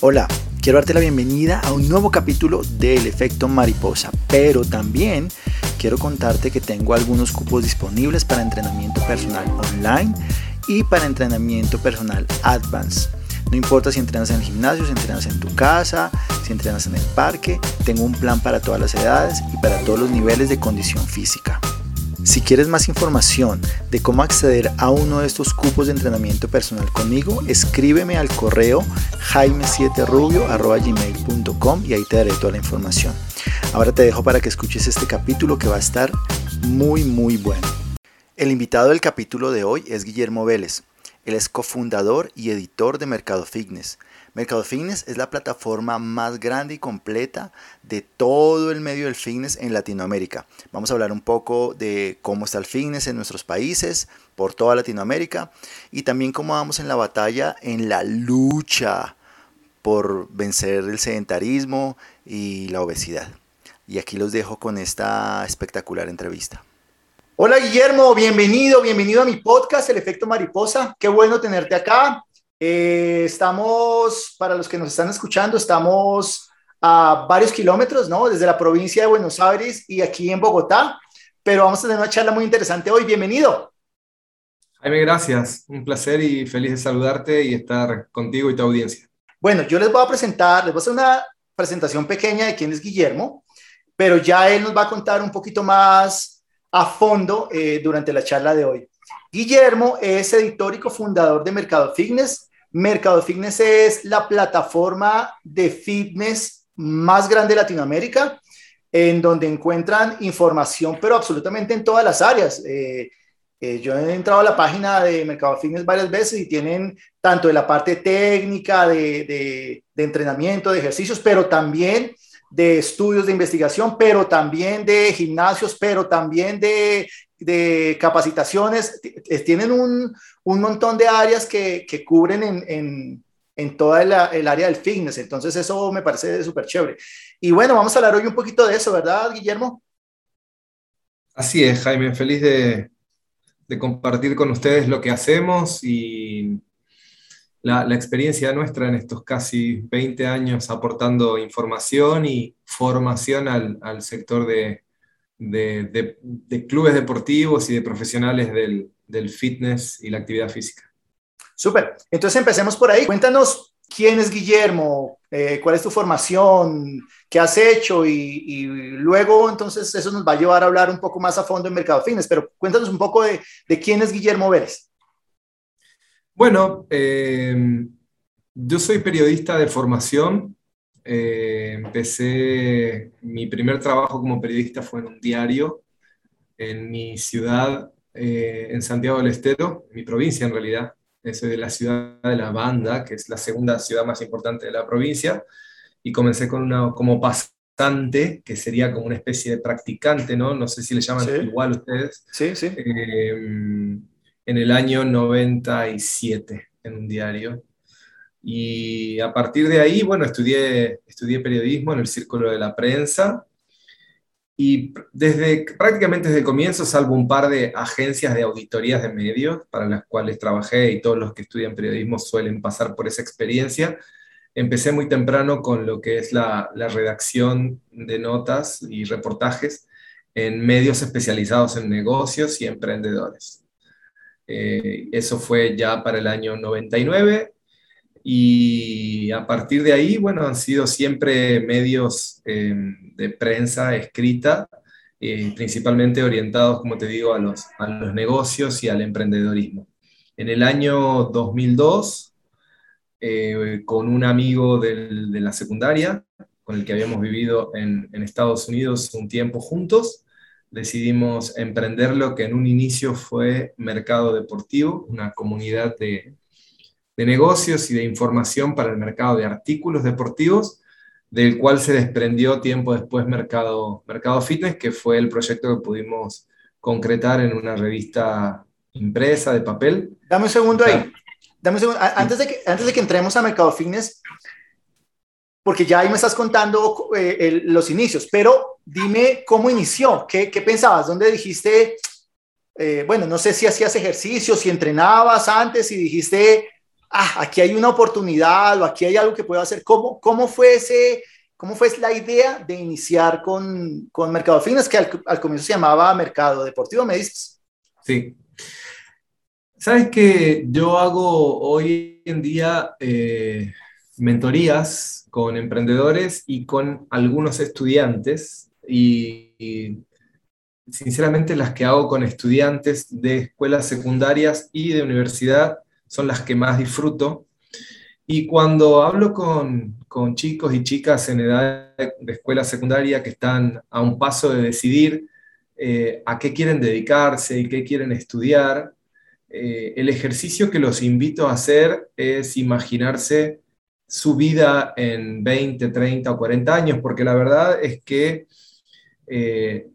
Hola, quiero darte la bienvenida a un nuevo capítulo del efecto mariposa, pero también quiero contarte que tengo algunos cupos disponibles para entrenamiento personal online y para entrenamiento personal advanced. No importa si entrenas en el gimnasio, si entrenas en tu casa, si entrenas en el parque, tengo un plan para todas las edades y para todos los niveles de condición física. Si quieres más información de cómo acceder a uno de estos cupos de entrenamiento personal conmigo, escríbeme al correo jaime7rubio.gmail.com y ahí te daré toda la información. Ahora te dejo para que escuches este capítulo que va a estar muy muy bueno. El invitado del capítulo de hoy es Guillermo Vélez. Él es cofundador y editor de Mercado Fitness. Mercado Fitness es la plataforma más grande y completa de todo el medio del fitness en Latinoamérica. Vamos a hablar un poco de cómo está el fitness en nuestros países, por toda Latinoamérica, y también cómo vamos en la batalla, en la lucha por vencer el sedentarismo y la obesidad. Y aquí los dejo con esta espectacular entrevista. Hola Guillermo, bienvenido, bienvenido a mi podcast, El Efecto Mariposa. Qué bueno tenerte acá. Eh, estamos, para los que nos están escuchando, estamos a varios kilómetros, ¿no? Desde la provincia de Buenos Aires y aquí en Bogotá, pero vamos a tener una charla muy interesante hoy. Bienvenido. Jaime, gracias. Un placer y feliz de saludarte y estar contigo y tu audiencia. Bueno, yo les voy a presentar, les voy a hacer una presentación pequeña de quién es Guillermo, pero ya él nos va a contar un poquito más a fondo eh, durante la charla de hoy. Guillermo es editor y cofundador de Mercado Fitness. Mercado Fitness es la plataforma de fitness más grande de Latinoamérica, en donde encuentran información, pero absolutamente en todas las áreas. Eh, eh, yo he entrado a la página de Mercado Fitness varias veces y tienen tanto de la parte técnica, de, de entrenamiento, de ejercicios, pero también de estudios de investigación, pero también de gimnasios, pero también de, de capacitaciones. Tienen un, un, montón de áreas que, que cubren en, en, en toda el área del fitness. Entonces eso me parece súper chévere. Y bueno, vamos a hablar hoy un poquito de eso, ¿verdad, Guillermo? Así es, Jaime. Feliz de, de compartir con ustedes lo que hacemos y la, experiencia nuestra en estos casi 20 años aportando información y formación al, sector de, clubes deportivos y de profesionales del, fitness y la actividad física. Súper. Entonces empecemos por ahí. Cuéntanos quién es Guillermo, eh, cuál es tu formación, qué has hecho y, y, luego entonces eso nos va a llevar a hablar un poco más a fondo en Mercado Fitness, pero cuéntanos un poco de, de quién es Guillermo Vélez. Bueno, eh, yo soy periodista de formación. Eh, empecé, mi primer trabajo como periodista fue en un diario en mi ciudad, eh, en Santiago del Estero, mi provincia en realidad. Soy de la ciudad de La Banda, que es la segunda ciudad más importante de la provincia, y comencé con una, como pasante, que sería como una especie de practicante, ¿no? No sé si le llaman igual ustedes. Sí, sí en el año 97 en un diario. Y a partir de ahí, bueno, estudié, periodismo en el Círculo de la Prensa y desde prácticamente desde el comienzo, salvo un par de agencias de auditorías de medios para las cuales trabajé y todos los que estudian periodismo suelen pasar por esa experiencia, empecé muy temprano con lo que es la redacción de notas y reportajes en medios especializados en negocios y emprendedores. Eh, eso fue ya para el año 99 y a partir de ahí, bueno, han sido siempre medios eh, de prensa escrita, eh, principalmente orientados, como te digo, a los, a los negocios y al emprendedorismo. En el año 2002, con un amigo del, de la secundaria, con el que habíamos vivido en Estados Unidos un tiempo juntos, decidimos emprender lo que en un inicio fue Mercado Deportivo, una comunidad de, negocios y de información para el mercado de artículos deportivos, del cual se desprendió tiempo después Mercado, Mercado Fitness, que fue el proyecto que pudimos concretar en una revista impresa de papel. Dame un segundo ahí. Dame un segundo. Antes de que, antes de que entremos a Mercado Fitness, porque ya ahí me estás contando eh, los inicios, pero dime cómo inició, ¿Qué, ¿Qué, pensabas, dónde dijiste, eh, bueno, no sé si hacías ejercicio, si entrenabas antes y dijiste, ah, aquí hay una oportunidad o aquí hay algo que puedo hacer. ¿Cómo, cómo fue ese, cómo fue la idea de iniciar con, con Mercado Finas, que al, comienzo se llamaba Mercado Deportivo, me dices? Sí. Sabes que yo hago hoy en día eh, mentorías con emprendedores y con algunos estudiantes y sinceramente las que hago con estudiantes de escuelas secundarias y de universidad son las que más disfruto. Y cuando hablo con, con chicos y chicas en edad de escuela secundaria que están a un paso de decidir eh, a qué quieren dedicarse y qué quieren estudiar, eh, el ejercicio que los invito a hacer es imaginarse su vida en 20, 30 o 40 años, porque la verdad es que eh,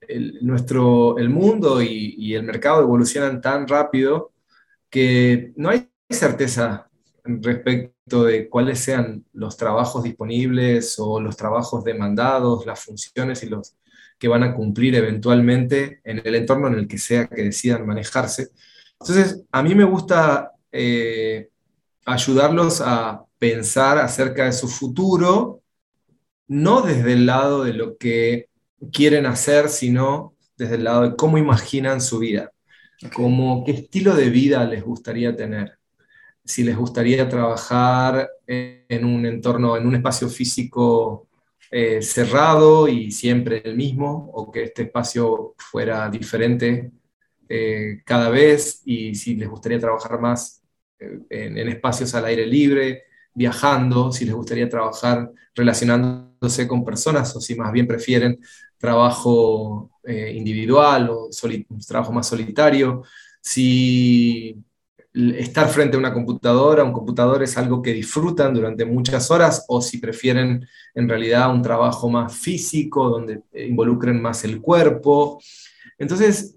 el, nuestro, el mundo y, el mercado evolucionan tan rápido que no hay certeza respecto de cuáles sean los trabajos disponibles o los trabajos demandados, las funciones y los que van a cumplir eventualmente en el entorno en el que sea que decidan manejarse. Entonces, a mí me gusta eh, ayudarlos a pensar acerca de su futuro, no desde el lado de lo que quieren hacer, sino desde el lado de cómo imaginan su vida, como qué estilo de vida les gustaría tener. Si les gustaría trabajar en un entorno, en un espacio físico eh, cerrado y siempre el mismo, o que este espacio fuera diferente eh, cada vez, y si les gustaría trabajar más eh, en, en espacios al aire libre, viajando, si les gustaría trabajar relacionándose con personas o si más bien prefieren trabajo eh, individual o trabajo más solitario, si estar frente a una computadora, un computador es algo que disfrutan durante muchas horas o si prefieren en realidad un trabajo más físico, donde involucren más el cuerpo. Entonces,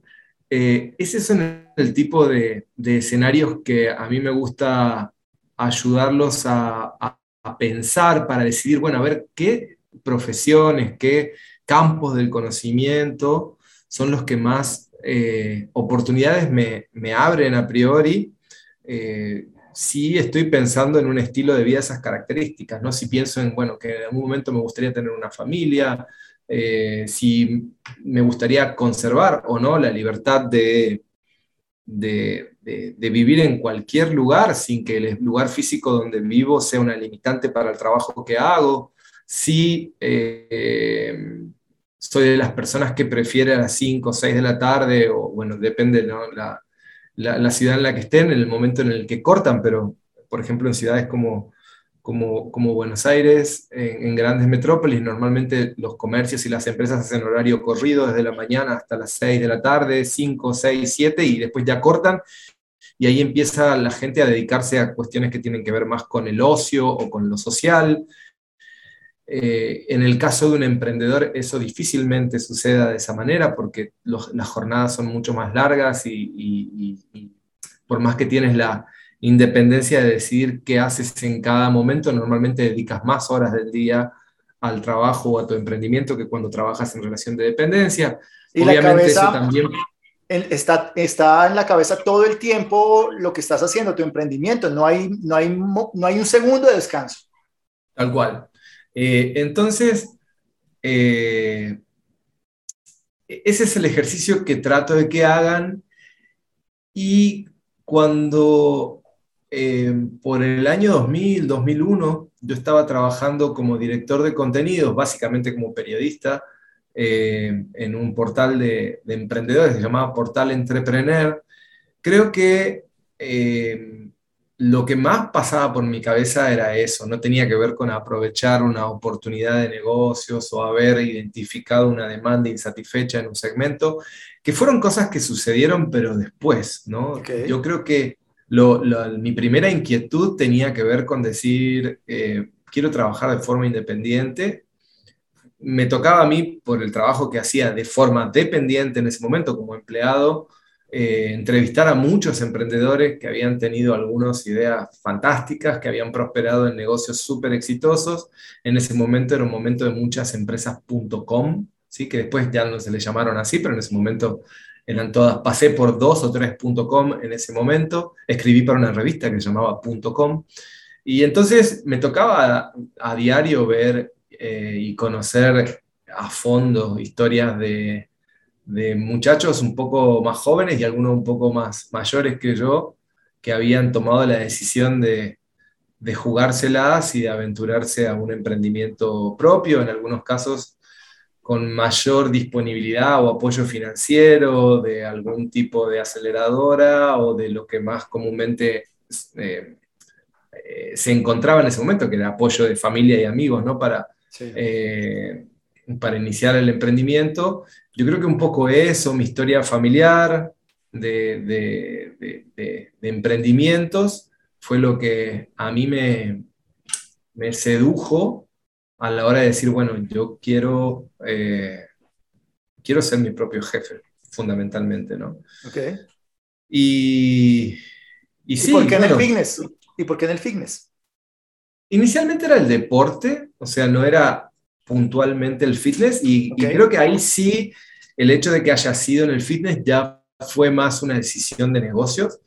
eh, ese es el tipo de, escenarios que a mí me gusta ayudarlos a pensar para decidir, bueno, a ver qué profesiones, qué campos del conocimiento son los que más eh, oportunidades me, me, abren a priori. Eh, si estoy pensando en un estilo de vida esas características, ¿no? Si pienso en, bueno, que en algún momento me gustaría tener una familia, eh, si me gustaría conservar o no la libertad de, de, de, vivir en cualquier lugar sin que el lugar físico donde vivo sea una limitante para el trabajo que hago, si soy de las personas que prefiere a las 5 o 6 de la tarde, o bueno, depende ¿no? la, la, ciudad en la que estén, en el momento en el que cortan, pero por ejemplo en ciudades como, como, como Buenos Aires, en, grandes metrópolis, normalmente los comercios y las empresas hacen horario corrido desde la mañana hasta las 6 de la tarde, 5, 6, 7, y después ya cortan. Y ahí empieza la gente a dedicarse a cuestiones que tienen que ver más con el ocio o con lo social, eh, en el caso de un emprendedor eso difícilmente suceda de esa manera porque las jornadas son mucho más largas y, por más que tienes la independencia de decidir qué haces en cada momento, normalmente dedicas más horas del día al trabajo o a tu emprendimiento que cuando trabajas en relación de dependencia. Y Obviamente eso también... Está, está en la cabeza todo el tiempo lo que estás haciendo, tu emprendimiento, no hay, no hay, no hay un segundo de descanso. Tal cual. Eh, entonces, eh, ese es el ejercicio que trato de que hagan y cuando eh, por el año 2000, 2001, yo estaba trabajando como director de contenidos, básicamente como periodista, en un portal de, de, emprendedores, se llamaba Portal Entrepreneur, creo que lo que más pasaba por mi cabeza era eso, no tenía que ver con aprovechar una oportunidad de negocios o haber identificado una demanda insatisfecha en un segmento, que fueron cosas que sucedieron pero después, ¿no? Yo creo que mi primera inquietud tenía que ver con decir, eh, quiero trabajar de forma independiente. Me tocaba a mí, por el trabajo que hacía de forma dependiente en ese momento como empleado, eh, entrevistar a muchos emprendedores que habían tenido algunas ideas fantásticas, que habían prosperado en negocios súper exitosos. En ese momento era un momento de muchas empresas.com, ¿sí? que después ya no se le llamaron así, pero en ese momento eran todas, pasé por dos o tres .com en ese momento, escribí para una revista que se llamaba .com, y entonces me tocaba a, diario ver eh, y conocer a fondo historias de, de muchachos un poco más jóvenes y algunos un poco más mayores que yo, que habían tomado la decisión de, de jugárselas y de aventurarse a un emprendimiento propio, en algunos casos con mayor disponibilidad o apoyo financiero de algún tipo de aceleradora o de lo que más comúnmente eh, eh, se encontraba en ese momento, que era apoyo de familia y amigos, ¿no? Para, eh, para iniciar el emprendimiento. Yo creo que un poco eso, mi historia familiar de, de, emprendimientos, fue lo que a mí me, me sedujo a la hora de decir, bueno, yo quiero, eh, quiero ser mi propio jefe, fundamentalmente, ¿no? Ok. Y, y, sí, por qué en el fitness? ¿Y por qué en el fitness? Inicialmente era el deporte, o sea, no era puntualmente el fitness, y, y creo que ahí sí el hecho de que haya sido en el fitness ya fue más una decisión de negocios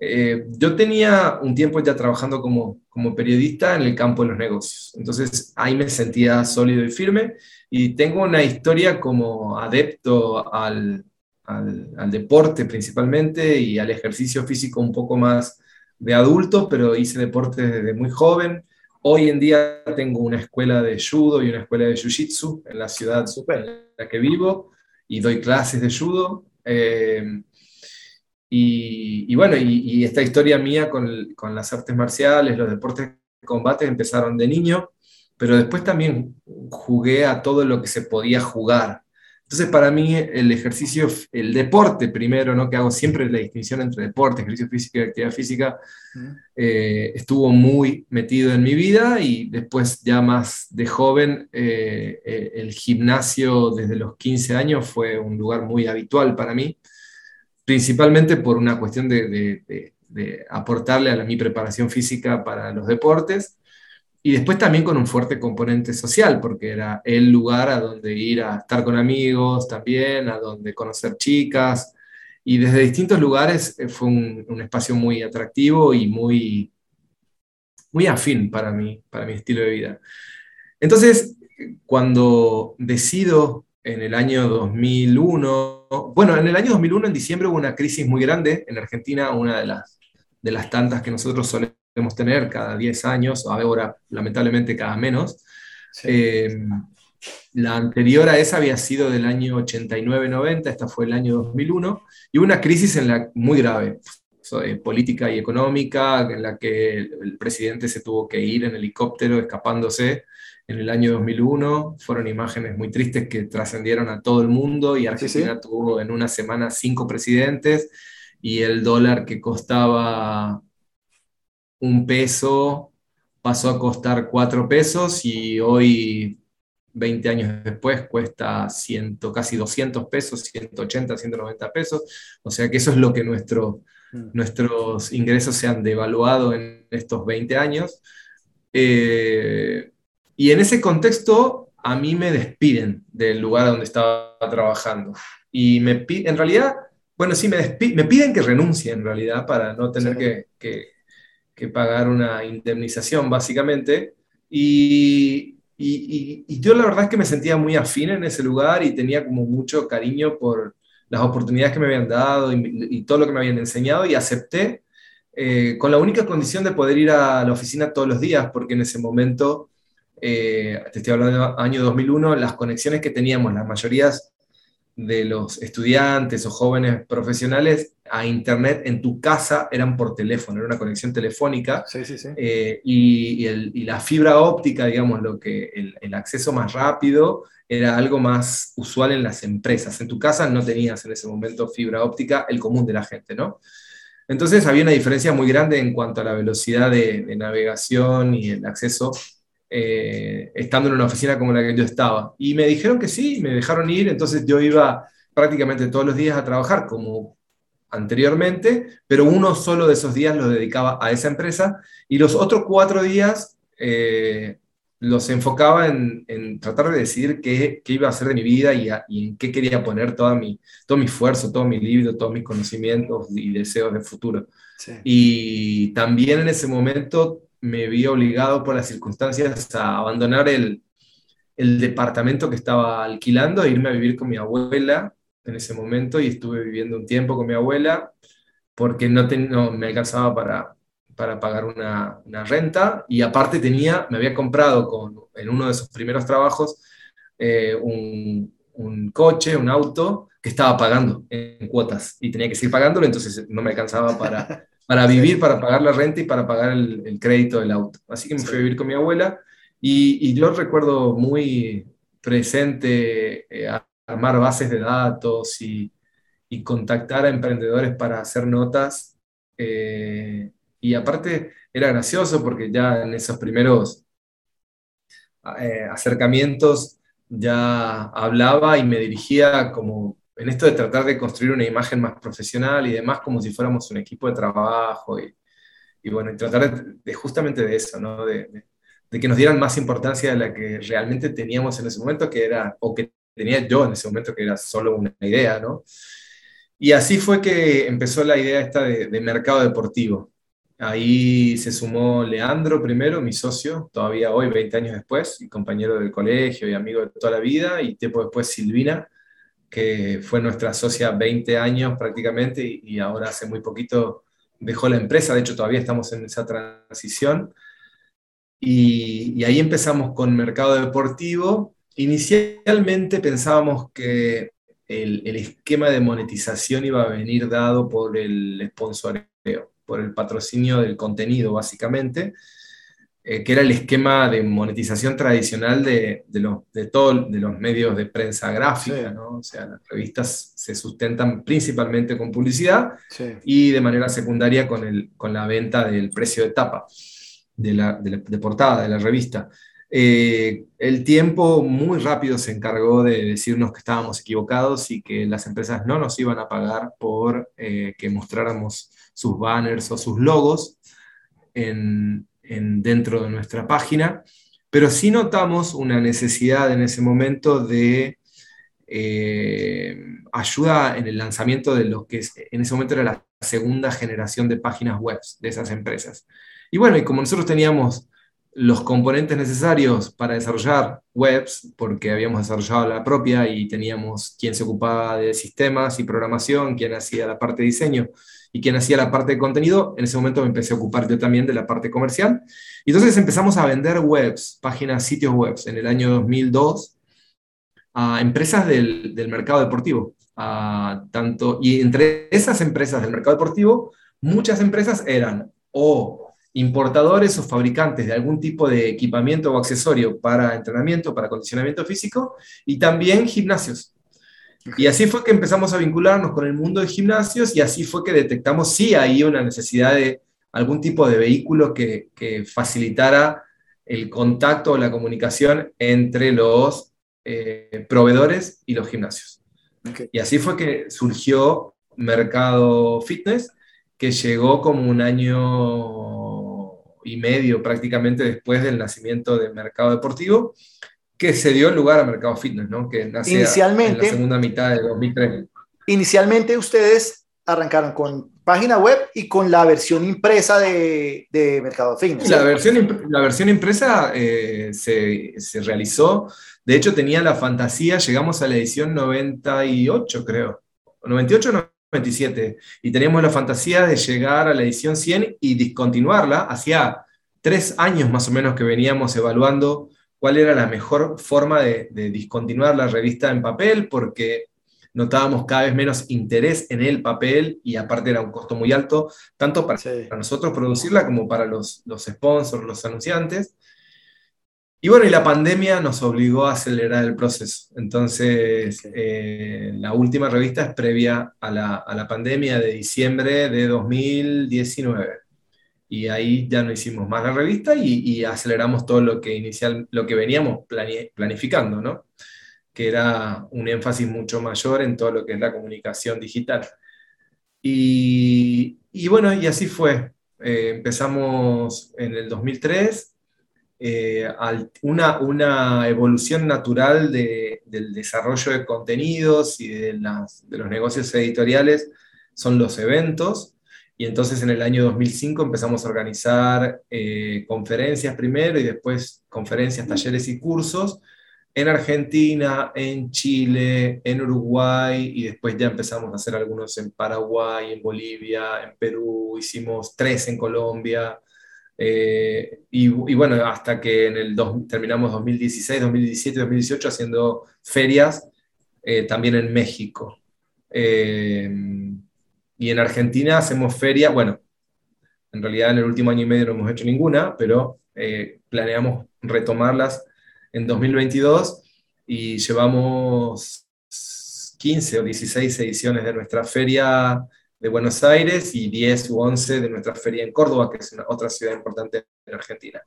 eh, yo tenía un tiempo ya trabajando como, como periodista en el campo de los negocios, entonces ahí me sentía sólido y firme y tengo una historia como adepto al, al, al deporte principalmente y al ejercicio físico un poco más de adulto, pero hice deporte desde muy joven. Hoy en día tengo una escuela de judo y una escuela de jiu-jitsu en la ciudad en la que vivo y doy clases de judo. Eh, y, bueno, y, esta historia mía con, con, las artes marciales, los deportes de combate empezaron de niño, pero después también jugué a todo lo que se podía jugar. Entonces, para mí, el ejercicio, el deporte primero, ¿no? que hago siempre la distinción entre deporte, ejercicio físico y actividad física, eh, estuvo muy metido en mi vida y después, ya más de joven, eh, eh, el gimnasio desde los 15 años fue un lugar muy habitual para mí principalmente por una cuestión de, aportarle a mi preparación física para los deportes y después también con un fuerte componente social, porque era el lugar a donde ir a estar con amigos también, a donde conocer chicas, y desde distintos lugares eh, fue un, espacio muy atractivo y muy, muy afín para mí, para mi estilo de vida. Entonces, cuando decido en el año 2001, bueno, en el año 2001, en diciembre, hubo una crisis muy grande en Argentina, una de las, de las tantas que nosotros solemos tener cada 10 años, ahora lamentablemente cada menos. Eh, la anterior a esa había sido del año 89-90, esta fue el año 2001, y hubo una crisis en la, muy grave, eh, política y económica, en la que el presidente se tuvo que ir en helicóptero escapándose en el año 2001. Fueron imágenes muy tristes que trascendieron a todo el mundo y Argentina tuvo en una semana cinco presidentes y el dólar que costaba un peso pasó a costar cuatro pesos y hoy, 20 años después, cuesta casi 200 pesos, 180, 190 pesos. O sea que eso es lo que nuestro, mm. nuestros ingresos se han devaluado en estos 20 años. Eh, y en ese contexto, a mí me despiden del lugar donde estaba trabajando. Y me en realidad, bueno, sí, me, me piden que renuncie en realidad para no tener que, que, que, pagar una indemnización, básicamente. Y, y, y, yo la verdad es que me sentía muy afín en ese lugar y tenía como mucho cariño por las oportunidades que me habían dado y, todo lo que me habían enseñado y acepté eh, con la única condición de poder ir a la oficina todos los días, porque en ese momento eh, te estoy hablando del año 2001, las conexiones que teníamos, las mayorías de los estudiantes o jóvenes profesionales a Internet en tu casa eran por teléfono, era una conexión telefónica. Eh, y, la fibra óptica, digamos, lo que el, acceso más rápido era algo más usual en las empresas. En tu casa no tenías en ese momento fibra óptica, el común de la gente, ¿no? Entonces había una diferencia muy grande en cuanto a la velocidad de, de navegación y el acceso eh, estando en una oficina como la que yo estaba. Y me dijeron que sí, me dejaron ir, entonces yo iba prácticamente todos los días a trabajar como anteriormente, pero uno solo de esos días lo dedicaba a esa empresa y los otros cuatro días eh, los enfocaba en, tratar de decidir qué, qué, iba a hacer de mi vida y, en qué quería poner toda mi, todo mi esfuerzo, todo mi libro, todos mis conocimientos y deseos de futuro. Y también en ese momento me vi obligado por las circunstancias a abandonar el, el departamento que estaba alquilando e irme a vivir con mi abuela en ese momento y estuve viviendo un tiempo con mi abuela porque no, no me alcanzaba para, para pagar una, una, renta y aparte tenía, me había comprado con, en uno de sus primeros trabajos eh, un, un, coche, un auto que estaba pagando en cuotas y tenía que seguir pagándolo, entonces no me alcanzaba para, para vivir, para pagar la renta y para pagar el, el crédito del auto. Así que me fui a vivir con mi abuela y, y yo recuerdo muy presente eh, armar bases de datos y, y, contactar a emprendedores para hacer notas. Eh, y aparte era gracioso porque ya en esos primeros eh, acercamientos ya hablaba y me dirigía como en esto de tratar de construir una imagen más profesional y demás, como si fuéramos un equipo de trabajo y, y bueno, y tratar de, justamente de eso, ¿no? De, que nos dieran más importancia de la que realmente teníamos en ese momento, que era, o que tenía yo en ese momento, que era solo una idea, ¿no? Y así fue que empezó la idea esta de mercado deportivo. Ahí se sumó Leandro primero, mi socio, todavía hoy, 20 años después, y compañero del colegio y amigo de toda la vida, y tiempo después Silvina, que fue nuestra socia 20 años prácticamente, y, ahora hace muy poquito dejó la empresa, de hecho todavía estamos en esa transición. Y, ahí empezamos con mercado deportivo. Inicialmente pensábamos que el, el, esquema de monetización iba a venir dado por el sponsoreo por el patrocinio del contenido, básicamente, eh, que era el esquema de monetización tradicional de, de, de todos de los medios de prensa gráfica, ¿no? O sea, las revistas se sustentan principalmente con publicidad y de manera secundaria con, el, con la venta del precio de tapa, de, la, de, portada de la revista. Eh, el tiempo muy rápido se encargó de decirnos que estábamos equivocados y que las empresas no nos iban a pagar por eh, que mostráramos sus banners o sus logos en, dentro de nuestra página, pero sí notamos una necesidad en ese momento de eh, ayuda en el lanzamiento de lo que en ese momento era la segunda generación de páginas web de esas empresas. Y bueno, y como nosotros teníamos los componentes necesarios para desarrollar webs, porque habíamos desarrollado la propia y teníamos quien se ocupaba de sistemas y programación, quien hacía la parte de diseño y quien hacía la parte de contenido, en ese momento me empecé a ocupar yo también de la parte comercial. Y entonces empezamos a vender webs, páginas, sitios webs, en el año 2002 a empresas del, del mercado deportivo. A tanto, y entre esas empresas del mercado deportivo, muchas empresas eran o importadores o fabricantes de algún tipo de equipamiento o accesorio para entrenamiento, para condicionamiento físico, y también gimnasios. Y así fue que empezamos a vincularnos con el mundo de gimnasios y así fue que detectamos si hay una necesidad de algún tipo de vehículo que, que facilitara el contacto o la comunicación entre los eh, proveedores y los gimnasios. Y así fue que surgió Mercado Fitness, que llegó como un año y medio prácticamente después del nacimiento del Mercado Deportivo que se dio lugar a Mercado Fitness, ¿no? Que nació inicialmente, en la segunda mitad de 2003. Inicialmente ustedes arrancaron con página web y con la versión impresa de, de Mercado Fitness. La versión, la versión impresa eh, se, se, realizó, de hecho tenía la fantasía, llegamos a la edición 98 creo, 98 o 97, y teníamos la fantasía de llegar a la edición 100 y discontinuarla, hacía tres años más o menos que veníamos evaluando cuál era la mejor forma de, discontinuar la revista en papel, porque notábamos cada vez menos interés en el papel y aparte era un costo muy alto, tanto para, nosotros producirla como para los, los sponsors, los anunciantes. Y bueno, y la pandemia nos obligó a acelerar el proceso. Entonces, eh, la última revista es previa a la, a la pandemia de diciembre de 2019 y ahí ya no hicimos más la revista y, aceleramos todo lo que inicial, lo que veníamos planificando, ¿no? Que era un énfasis mucho mayor en todo lo que es la comunicación digital. Y, bueno, y así fue. Eh, empezamos en el 2003 eh, una, una, evolución natural del desarrollo de contenidos y de, de, los negocios editoriales son los eventos. Y entonces en el año 2005 empezamos a organizar eh, conferencias primero y después conferencias, talleres y cursos en Argentina, en Chile, en Uruguay y después ya empezamos a hacer algunos en Paraguay, en Bolivia, en Perú, hicimos tres en Colombia. Eh, y, bueno, hasta que en el terminamos 2016, 2017, 2018 haciendo ferias eh, también en México. Eh, y en Argentina hacemos ferias, bueno, en realidad en el último año y medio no hemos hecho ninguna, pero planeamos retomarlas en 2022 y llevamos 15 o 16 ediciones de nuestra feria de Buenos Aires y 10 u 11 de nuestra feria en Córdoba, que es una, otra ciudad importante en Argentina.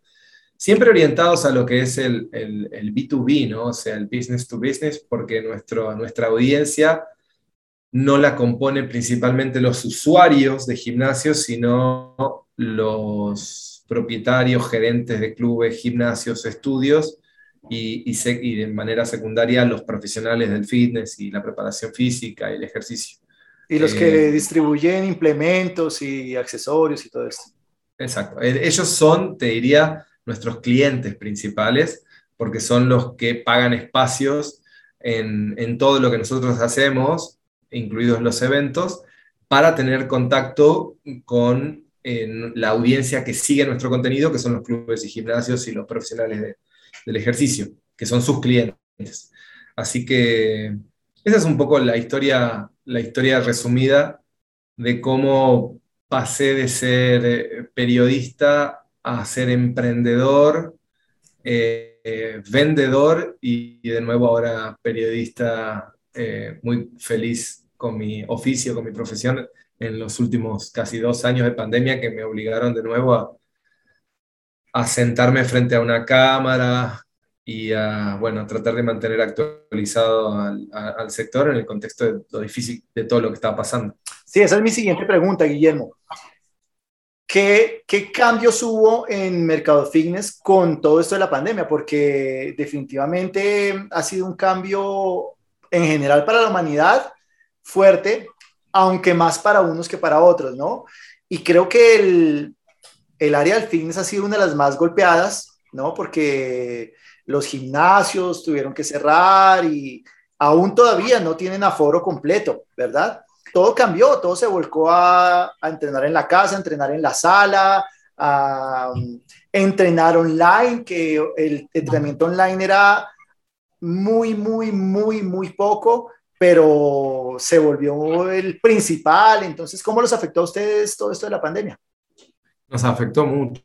Siempre orientados a lo que es el, el, B2B, ¿no? o sea, el business to business, porque nuestro, nuestra audiencia no la componen principalmente los usuarios de gimnasios, sino los propietarios, gerentes de clubes, gimnasios, estudios, y, y, y, de manera secundaria los profesionales del fitness y la preparación física y el ejercicio. Y los que eh, distribuyen implementos y accesorios y todo esto. Exacto. Eh, ellos son, te diría, nuestros clientes principales, porque son los que pagan espacios en, en todo lo que nosotros hacemos, incluidos los eventos, para tener contacto con la audiencia que sigue nuestro contenido, que son los clubes y gimnasios y los profesionales del ejercicio, que son sus clientes. Así que esa es un poco la historia la historia resumida de cómo pasé de ser eh, periodista a ser emprendedor, eh, eh, vendedor y, de nuevo ahora periodista muy feliz con mi oficio, con mi profesión en los últimos casi dos años de pandemia que me obligaron de nuevo a, a sentarme frente a una cámara, y a bueno, tratar de mantener actualizado al, sector en el contexto de lo difícil de todo lo que está pasando. Sí, esa es mi siguiente pregunta, Guillermo. ¿Qué, ¿Qué, cambios hubo en Mercado Fitness con todo esto de la pandemia? Porque definitivamente ha sido un cambio en general para la humanidad fuerte, aunque más para unos que para otros, ¿no? Y creo que el, el área del fitness ha sido una de las más golpeadas, ¿no? Porque los gimnasios tuvieron que cerrar y aún todavía no tienen aforo completo, ¿verdad? Todo cambió, todo se volcó a, entrenar en la casa, entrenar en la sala, a, um, entrenar online, que el entrenamiento online era muy, muy, muy, muy poco, pero se volvió el principal. Entonces, ¿cómo los afectó a ustedes todo esto de la pandemia? Nos afectó mucho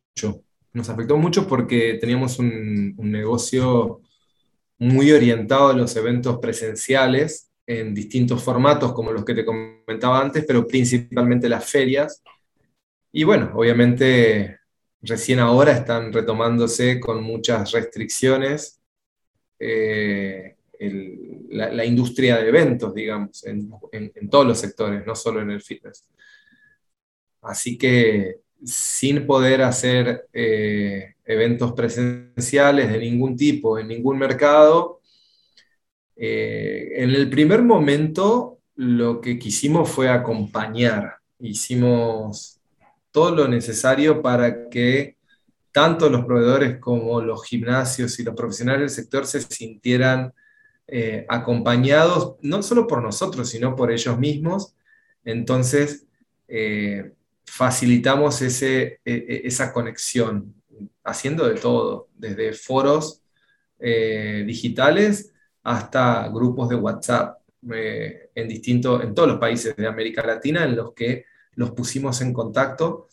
nos afectó mucho porque teníamos un, negocio muy orientado a los eventos presenciales en distintos formatos como los que te comentaba antes, pero principalmente las ferias. Y bueno, obviamente recién ahora están retomándose con muchas restricciones eh, la, industria de eventos, digamos, en, todos los sectores, no solo en el fitness. Así que sin poder hacer eh, eventos presenciales de ningún tipo en ningún mercado, eh, en el primer momento lo que quisimos fue acompañar. Hicimos todo lo necesario para que tanto los proveedores como los gimnasios y los profesionales del sector se sintieran eh, acompañados, no solo por nosotros, sino por ellos mismos. Entonces, facilitamos ese, e, e, esa conexión, haciendo de todo, desde foros eh, digitales hasta grupos de WhatsApp eh, en, distinto, en todos los países de América Latina en los que los pusimos en contacto,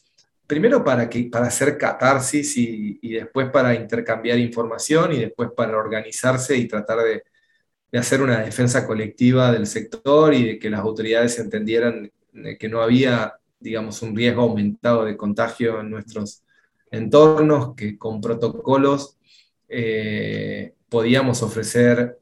primero para, que, para hacer catarsis y, después para intercambiar información y después para organizarse y tratar de, de hacer una defensa colectiva del sector y de que las autoridades entendieran que no había digamos, un riesgo aumentado de contagio en nuestros entornos, que con protocolos eh, podíamos ofrecer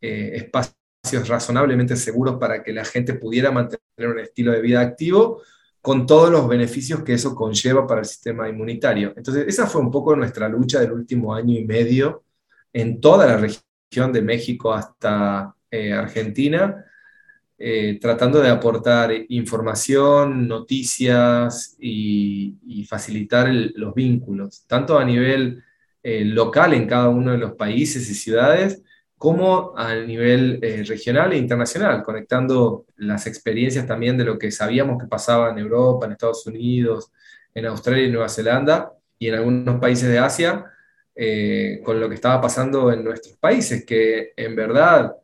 eh, espacios razonablemente seguros para que la gente pudiera mantener un estilo de vida activo, con todos los beneficios que eso conlleva para el sistema inmunitario. Entonces, esa fue un poco nuestra lucha del último año y medio en toda la región de México hasta eh, Argentina, eh, tratando de aportar información, noticias y, facilitar los vínculos, tanto a nivel eh, local en cada uno de los países y ciudades, como a nivel regional e internacional, conectando las experiencias también de lo que sabíamos que pasaba en Europa, en Estados Unidos, en Australia y Nueva Zelanda y en algunos países de Asia, eh, con lo que estaba pasando en nuestros países, que en verdad,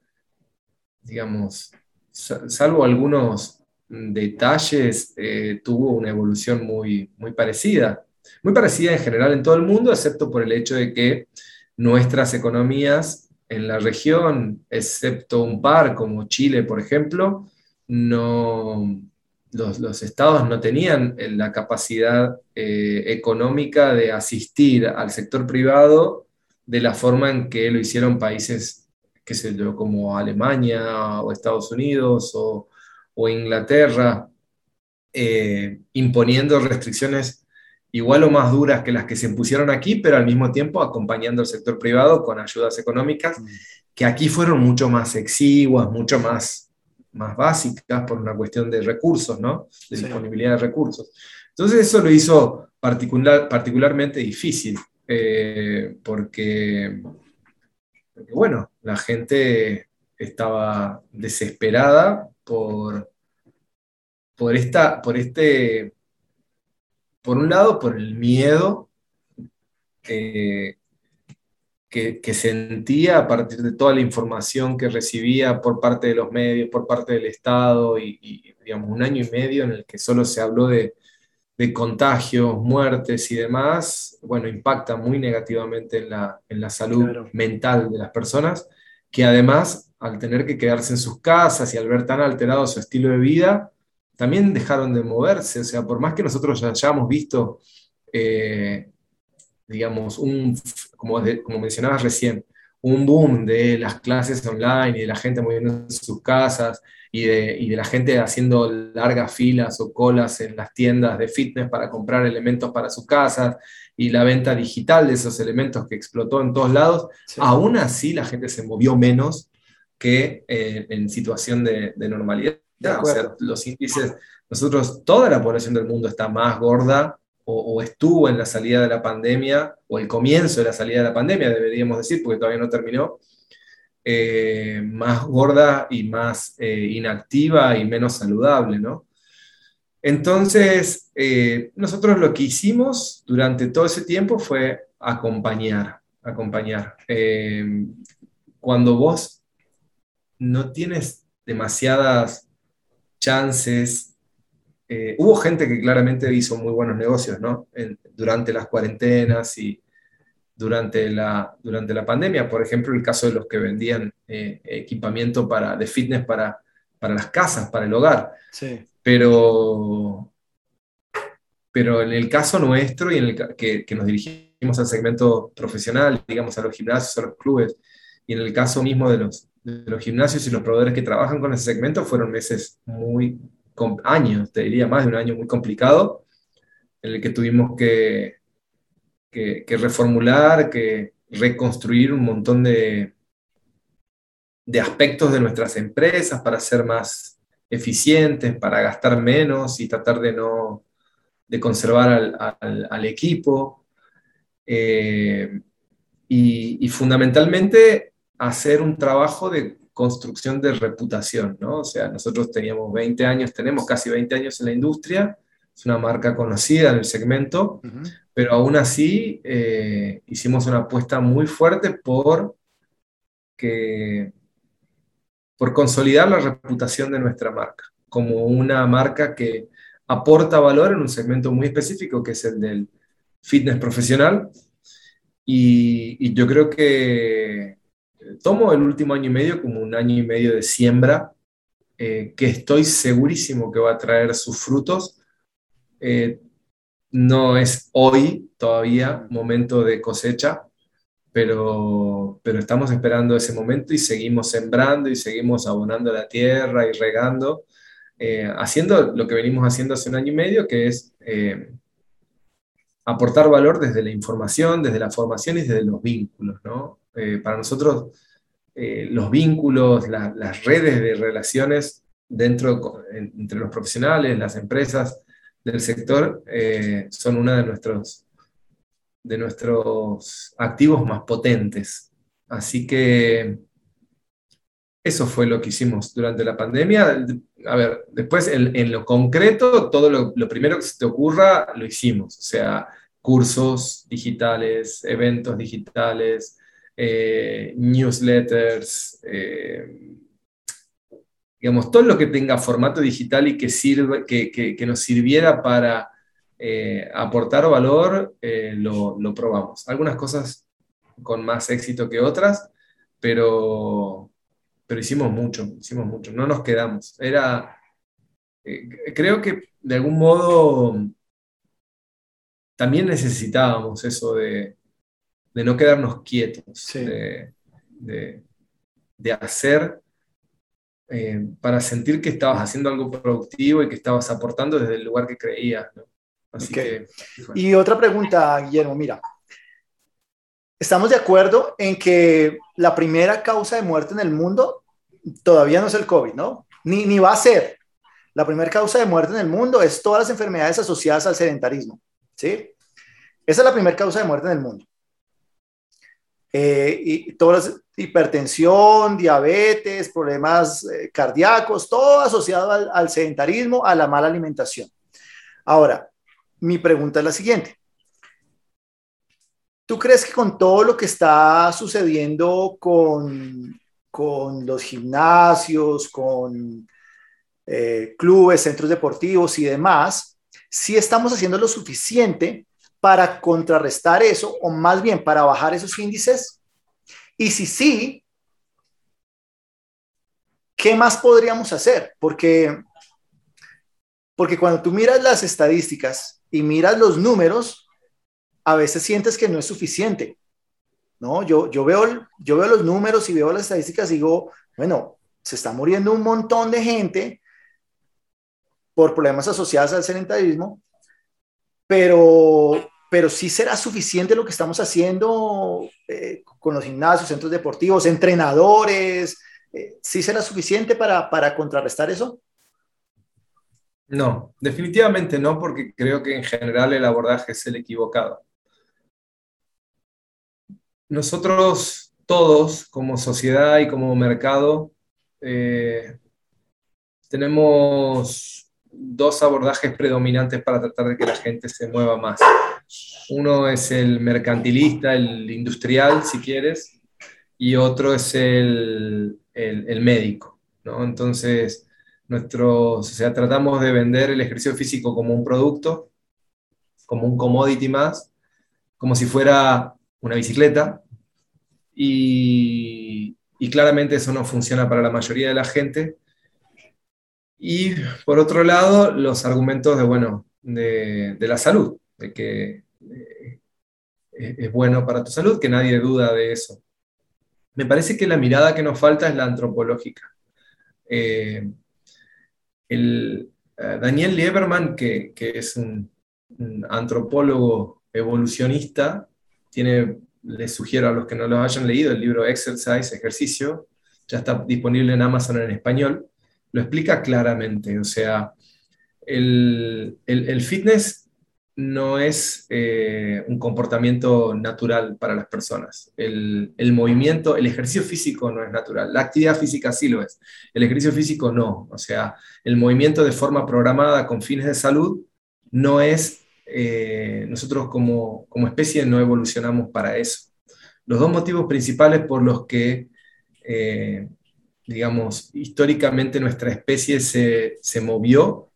digamos, salvo algunos detalles, eh, tuvo una evolución muy, muy parecida. Muy parecida en general en todo el mundo, excepto por el hecho de que nuestras economías en la región, excepto un par como Chile, por ejemplo, no, los, estados no tenían la capacidad eh, económica de asistir al sector privado de la forma en que lo hicieron países, qué sé yo, como Alemania o Estados Unidos o, Inglaterra, eh, imponiendo restricciones igual o más duras que las que se impusieron aquí, pero al mismo tiempo acompañando al sector privado con ayudas económicas, mm. que aquí fueron mucho más exiguas, mucho más, más básicas por una cuestión de recursos, ¿no? De disponibilidad de recursos. Entonces eso lo hizo particular, particularmente difícil, eh, porque, porque, bueno, la gente estaba desesperada por, por, esta, por este por un lado, por el miedo eh, que, sentía a partir de toda la información que recibía por parte de los medios, por parte del Estado, y, digamos, un año y medio en el que solo se habló de, contagios, muertes y demás, bueno, impacta muy negativamente en la, salud mental de las personas, que además, al tener que quedarse en sus casas y al ver tan alterado su estilo de vida, también dejaron de moverse, o sea, por más que nosotros ya hayamos visto, eh, digamos, un, como, como mencionabas recién, un boom de las clases online y de la gente moviendo en sus casas y de, y de, la gente haciendo largas filas o colas en las tiendas de fitness para comprar elementos para sus casas y la venta digital de esos elementos que explotó en todos lados, aún así la gente se movió menos que eh, en situación de, de normalidad. O sea, los índices, nosotros, toda la población del mundo está más gorda o, estuvo en la salida de la pandemia, o el comienzo de la salida de la pandemia, deberíamos decir, porque todavía no terminó, eh, más gorda y más eh, inactiva y menos saludable, ¿no? Entonces, eh, nosotros lo que hicimos durante todo ese tiempo fue acompañar, acompañar. cuando vos no tienes demasiadas chances. Eh, hubo gente que claramente hizo muy buenos negocios, ¿no? durante las cuarentenas y durante la, durante la pandemia. Por ejemplo, el caso de los que vendían eh, equipamiento para, de fitness para, para las casas, para el hogar. Sí. Pero, pero en el caso nuestro y en el que, que nos dirigimos al segmento profesional, digamos a los gimnasios, a los clubes, y en el caso mismo de los, de los gimnasios y los proveedores que trabajan con ese segmento fueron meses muy, años, te diría más de un año muy complicado, en el que tuvimos que, que, reformular, que reconstruir un montón de, de aspectos de nuestras empresas para ser más eficientes, para gastar menos y tratar de no de conservar al, equipo. Eh, y, fundamentalmente hacer un trabajo de construcción de reputación, ¿no? O sea, nosotros teníamos 20 años, tenemos casi 20 años en la industria, es una marca conocida en el segmento, pero aún así eh, hicimos una apuesta muy fuerte por, que, por consolidar la reputación de nuestra marca, como una marca que aporta valor en un segmento muy específico, que es el del fitness profesional. y yo creo que tomo el último año y medio como un año y medio de siembra, eh, que estoy segurísimo que va a traer sus frutos. Eh, no es hoy todavía momento de cosecha, pero, pero estamos esperando ese momento y seguimos sembrando y seguimos abonando la tierra y regando. haciendo lo que venimos haciendo hace un año y medio, que es aportar valor desde la información, desde la formación y desde los vínculos. ¿no? Eh, para nosotros, eh, los vínculos, las redes de relaciones dentro, entre los profesionales, las empresas del sector, eh, son uno de nuestros, de nuestros activos más potentes. Así que eso fue lo que hicimos durante la pandemia. A ver, después en, lo concreto, todo lo, lo, primero que se te ocurra, lo hicimos. O sea, cursos digitales, eventos digitales, eh, newsletters, eh, digamos, todo lo que tenga formato digital y que, sirva, que, nos sirviera para eh, aportar valor, lo, lo, probamos. Algunas cosas con más éxito que otras, pero, pero hicimos mucho, hicimos mucho, no nos quedamos. Era, creo que de algún modo también necesitábamos eso de, no quedarnos quietos, de, hacer eh, para sentir que estabas haciendo algo productivo y que estabas aportando desde el lugar que creías. y otra pregunta, Guillermo, mira, estamos de acuerdo en que la primera causa de muerte en el mundo todavía no es el COVID, ¿no? Ni, ni va a ser. La primera causa de muerte en el mundo es todas las enfermedades asociadas al sedentarismo. ¿sí? Esa es la primera causa de muerte en el mundo. Eh, y todas hipertensión, diabetes, problemas eh, cardíacos, todo asociado al, al, sedentarismo, a la mala alimentación. Ahora, mi pregunta es la siguiente. ¿Tú crees que con todo lo que está sucediendo con, con los gimnasios, con eh, clubes, centros deportivos y demás, si estamos haciendo lo suficiente para contrarrestar eso o más bien para bajar esos índices? Y si sí, ¿qué más podríamos hacer? Porque, porque cuando tú miras las estadísticas y miras los números, a veces sientes que no es suficiente. ¿no? Yo, yo, veo, yo veo los números y veo las estadísticas y digo, bueno, se está muriendo un montón de gente por problemas asociados al sedentarismo, pero, pero sí será suficiente lo que estamos haciendo eh, con los gimnasios, centros deportivos, entrenadores, eh, ¿sí será suficiente para, para contrarrestar eso? No, definitivamente no, porque creo que en general el abordaje es el equivocado. Nosotros todos, como sociedad y como mercado, eh, tenemos dos abordajes predominantes para tratar de que la gente se mueva más. Uno es el mercantilista, el industrial, si quieres, y otro es el, el, médico. ¿no? Entonces, nuestro, o sea, tratamos de vender el ejercicio físico como un producto, como un commodity más, como si fuera una bicicleta, y, y claramente eso no funciona para la mayoría de la gente y por otro lado, los argumentos de, bueno, de, la salud, de que eh, es bueno para tu salud, que nadie duda de eso. Me parece que la mirada que nos falta es la antropológica. Eh, el, eh, Daniel Lieberman, que, es un, antropólogo evolucionista, tiene, les sugiero a los que no lo hayan leído el libro Exercise, Ejercicio, ya está disponible en Amazon en español lo explica claramente. O sea, el, fitness no es eh, un comportamiento natural para las personas. El, movimiento, el ejercicio físico no es natural. La actividad física sí lo es. El ejercicio físico no. O sea, el movimiento de forma programada con fines de salud no es, eh, nosotros como, como especie no evolucionamos para eso. Los dos motivos principales por los que eh, digamos, históricamente nuestra especie se, movió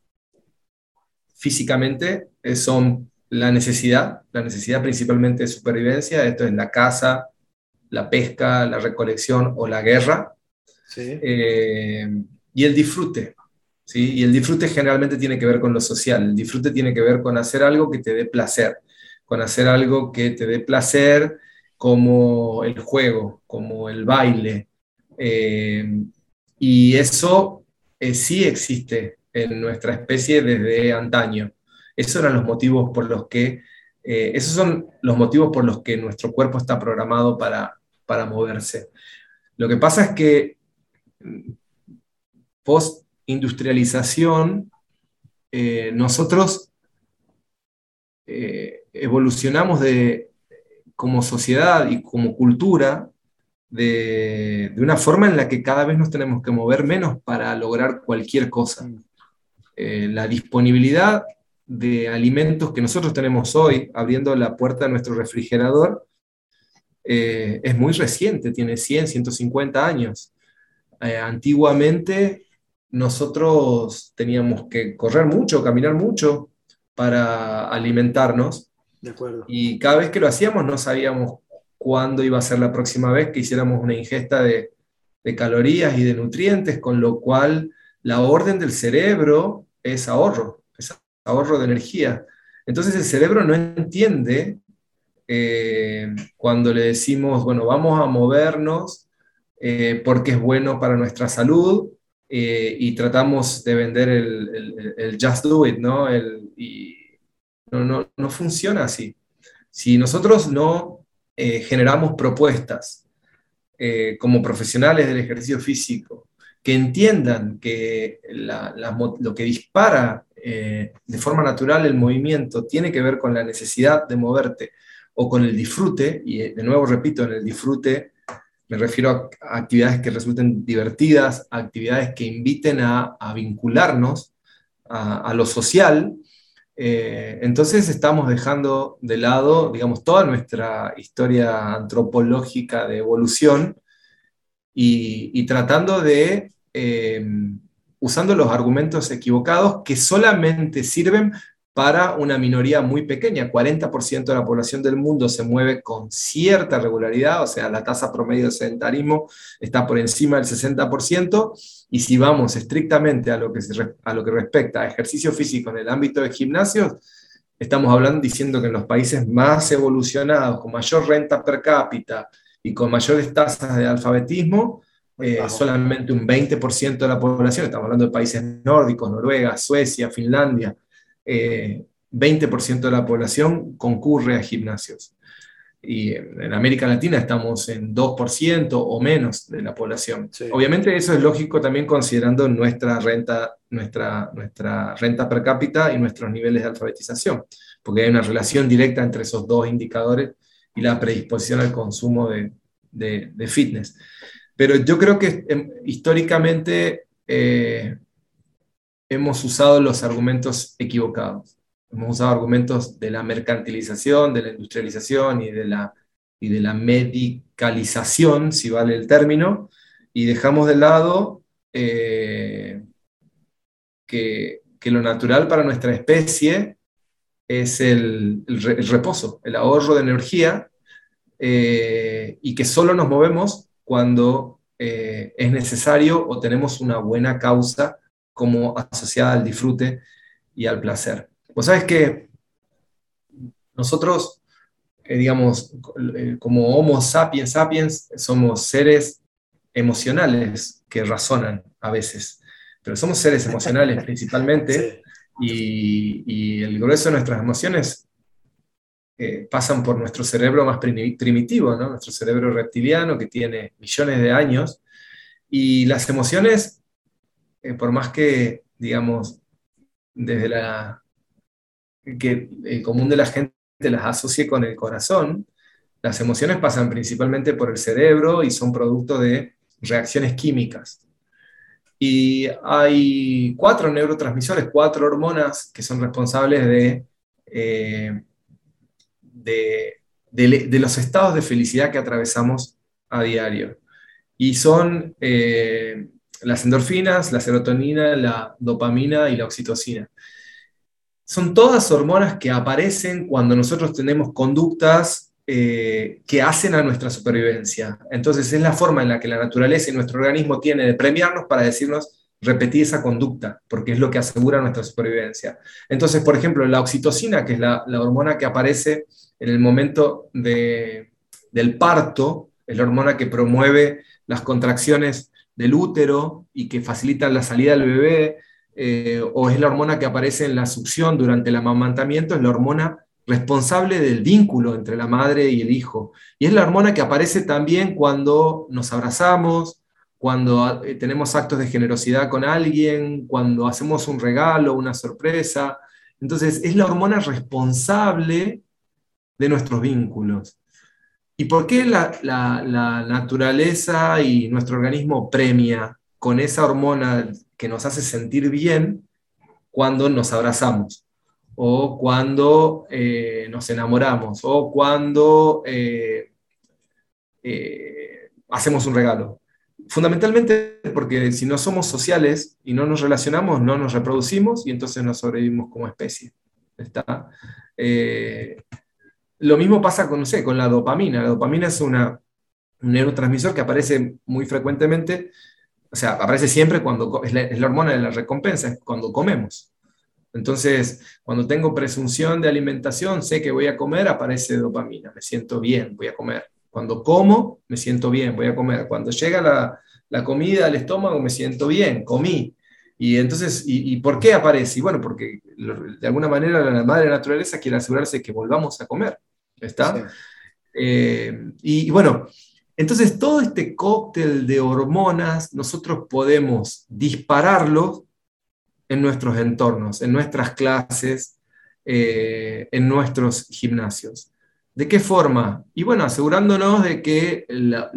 físicamente, eh, son la necesidad, la necesidad principalmente de supervivencia, esto es la caza, la pesca, la recolección o la guerra, eh, y el disfrute. ¿sí? Y el disfrute generalmente tiene que ver con lo social, el disfrute tiene que ver con hacer algo que te dé placer, con hacer algo que te dé placer como el juego, como el baile, eh, y eso eh, sí existe en nuestra especie desde antaño. Esos eran los motivos por los que, eh, esos son los motivos por los que nuestro cuerpo está programado para, para moverse. Lo que pasa es que mm, post-industrialización, nosotros evolucionamos de, como sociedad y como cultura de, una forma en la que cada vez nos tenemos que mover menos para lograr cualquier cosa. Eh, la disponibilidad de alimentos que nosotros tenemos hoy, abriendo la puerta de nuestro refrigerador, eh, es muy reciente, tiene 100, 150 años. Eh, antiguamente nosotros teníamos que correr mucho, caminar mucho para alimentarnos. Y cada vez que lo hacíamos no sabíamos cuándo iba a ser la próxima vez que hiciéramos una ingesta de, calorías y de nutrientes, con lo cual la orden del cerebro es ahorro, es ahorro de energía. Entonces el cerebro no entiende eh, cuando le decimos, bueno, vamos a movernos eh, porque es bueno para nuestra salud eh, y tratamos de vender el, just do it, ¿no? y no, no, no funciona así. Si nosotros no eh, generamos propuestas eh, como profesionales del ejercicio físico que entiendan que lo que dispara eh, de forma natural el movimiento tiene que ver con la necesidad de moverte o con el disfrute, y de nuevo repito, en el disfrute me refiero a, actividades que resulten divertidas, actividades que inviten a, vincularnos a, lo social, eh, entonces estamos dejando de lado, digamos, toda nuestra historia antropológica de evolución y, tratando de, eh, usando los argumentos equivocados que solamente sirven para una minoría muy pequeña. 40% de la población del mundo se mueve con cierta regularidad, o sea, la tasa promedio de sedentarismo está por encima del 60%, y si vamos estrictamente a lo que, a lo que respecta a ejercicio físico en el ámbito de gimnasios, estamos hablando diciendo que en los países más evolucionados, con mayor renta per cápita y con mayores tasas de alfabetismo, eh, solamente un 20% de la población, estamos hablando de países nórdicos, Noruega, Suecia, Finlandia, 20% eh, de la población concurre a gimnasios. Y en América Latina estamos en 2% o menos de la población. Obviamente eso es lógico también considerando nuestra renta, nuestra, nuestra renta per cápita y nuestros niveles de alfabetización, porque hay una relación directa entre esos dos indicadores y la predisposición al consumo de, de, fitness. Pero yo creo que em, históricamente eh, hemos usado los argumentos equivocados. Hemos usado argumentos de la mercantilización, de la industrialización y de la, y de la medicalización, si vale el término, y dejamos de lado eh, que, lo natural para nuestra especie es el, reposo, el ahorro de energía, eh, y que solo nos movemos cuando eh, es necesario o tenemos una buena causa como asociada al disfrute y al placer. Pues sabes que nosotros, eh, digamos, eh, como Homo sapiens sapiens, somos seres emocionales que razonan a veces, pero somos seres emocionales principalmente y, el grueso de nuestras emociones eh, pasan por nuestro cerebro más primitivo, ¿no? nuestro cerebro reptiliano que tiene millones de años y las emociones eh, por más que, digamos, desde la, que el común de la gente las asocie con el corazón, las emociones pasan principalmente por el cerebro y son producto de reacciones químicas. Y hay cuatro neurotransmisores, cuatro hormonas que son responsables de, eh, de, los estados de felicidad que atravesamos a diario. Y son eh, las endorfinas, la serotonina, la dopamina y la oxitocina. Son todas hormonas que aparecen cuando nosotros tenemos conductas eh, que hacen a nuestra supervivencia. Entonces es la forma en la que la naturaleza y nuestro organismo tiene de premiarnos para decirnos repetir esa conducta, porque es lo que asegura nuestra supervivencia. Entonces, por ejemplo, la oxitocina, que es la, hormona que aparece en el momento del parto, es la hormona que promueve las contracciones del útero y que facilitan la salida del bebé, eh, o es la hormona que aparece en la succión durante el amamantamiento, es la hormona responsable del vínculo entre la madre y el hijo. Y es la hormona que aparece también cuando nos abrazamos, cuando eh, tenemos actos de generosidad con alguien, cuando hacemos un regalo, una sorpresa. Entonces, es la hormona responsable de nuestros vínculos. ¿Y por qué la, naturaleza y nuestro organismo premia con esa hormona que nos hace sentir bien cuando nos abrazamos? o cuando eh, nos enamoramos, o cuando eh, eh, hacemos un regalo. Fundamentalmente porque si no somos sociales y no nos relacionamos, no nos reproducimos y entonces no sobrevivimos como especie. ¿Está? Lo mismo pasa con, con la dopamina. La dopamina es una, un neurotransmisor que aparece muy frecuentemente, o sea, aparece siempre cuando es la, es la hormona de la recompensa, cuando comemos. Entonces, cuando tengo presunción de alimentación, sé que voy a comer, aparece dopamina, me siento bien, voy a comer. Cuando como, me siento bien, voy a comer. Cuando llega la, comida al estómago, me siento bien, comí. Y entonces, y, por qué aparece? Bueno, porque de alguna manera la madre naturaleza quiere asegurarse que volvamos a comer. ¿Está? Eh, y, y bueno, entonces todo este cóctel de hormonas nosotros podemos dispararlo en nuestros entornos, en nuestras clases, eh, en nuestros gimnasios. ¿De qué forma? Y bueno, asegurándonos de que la,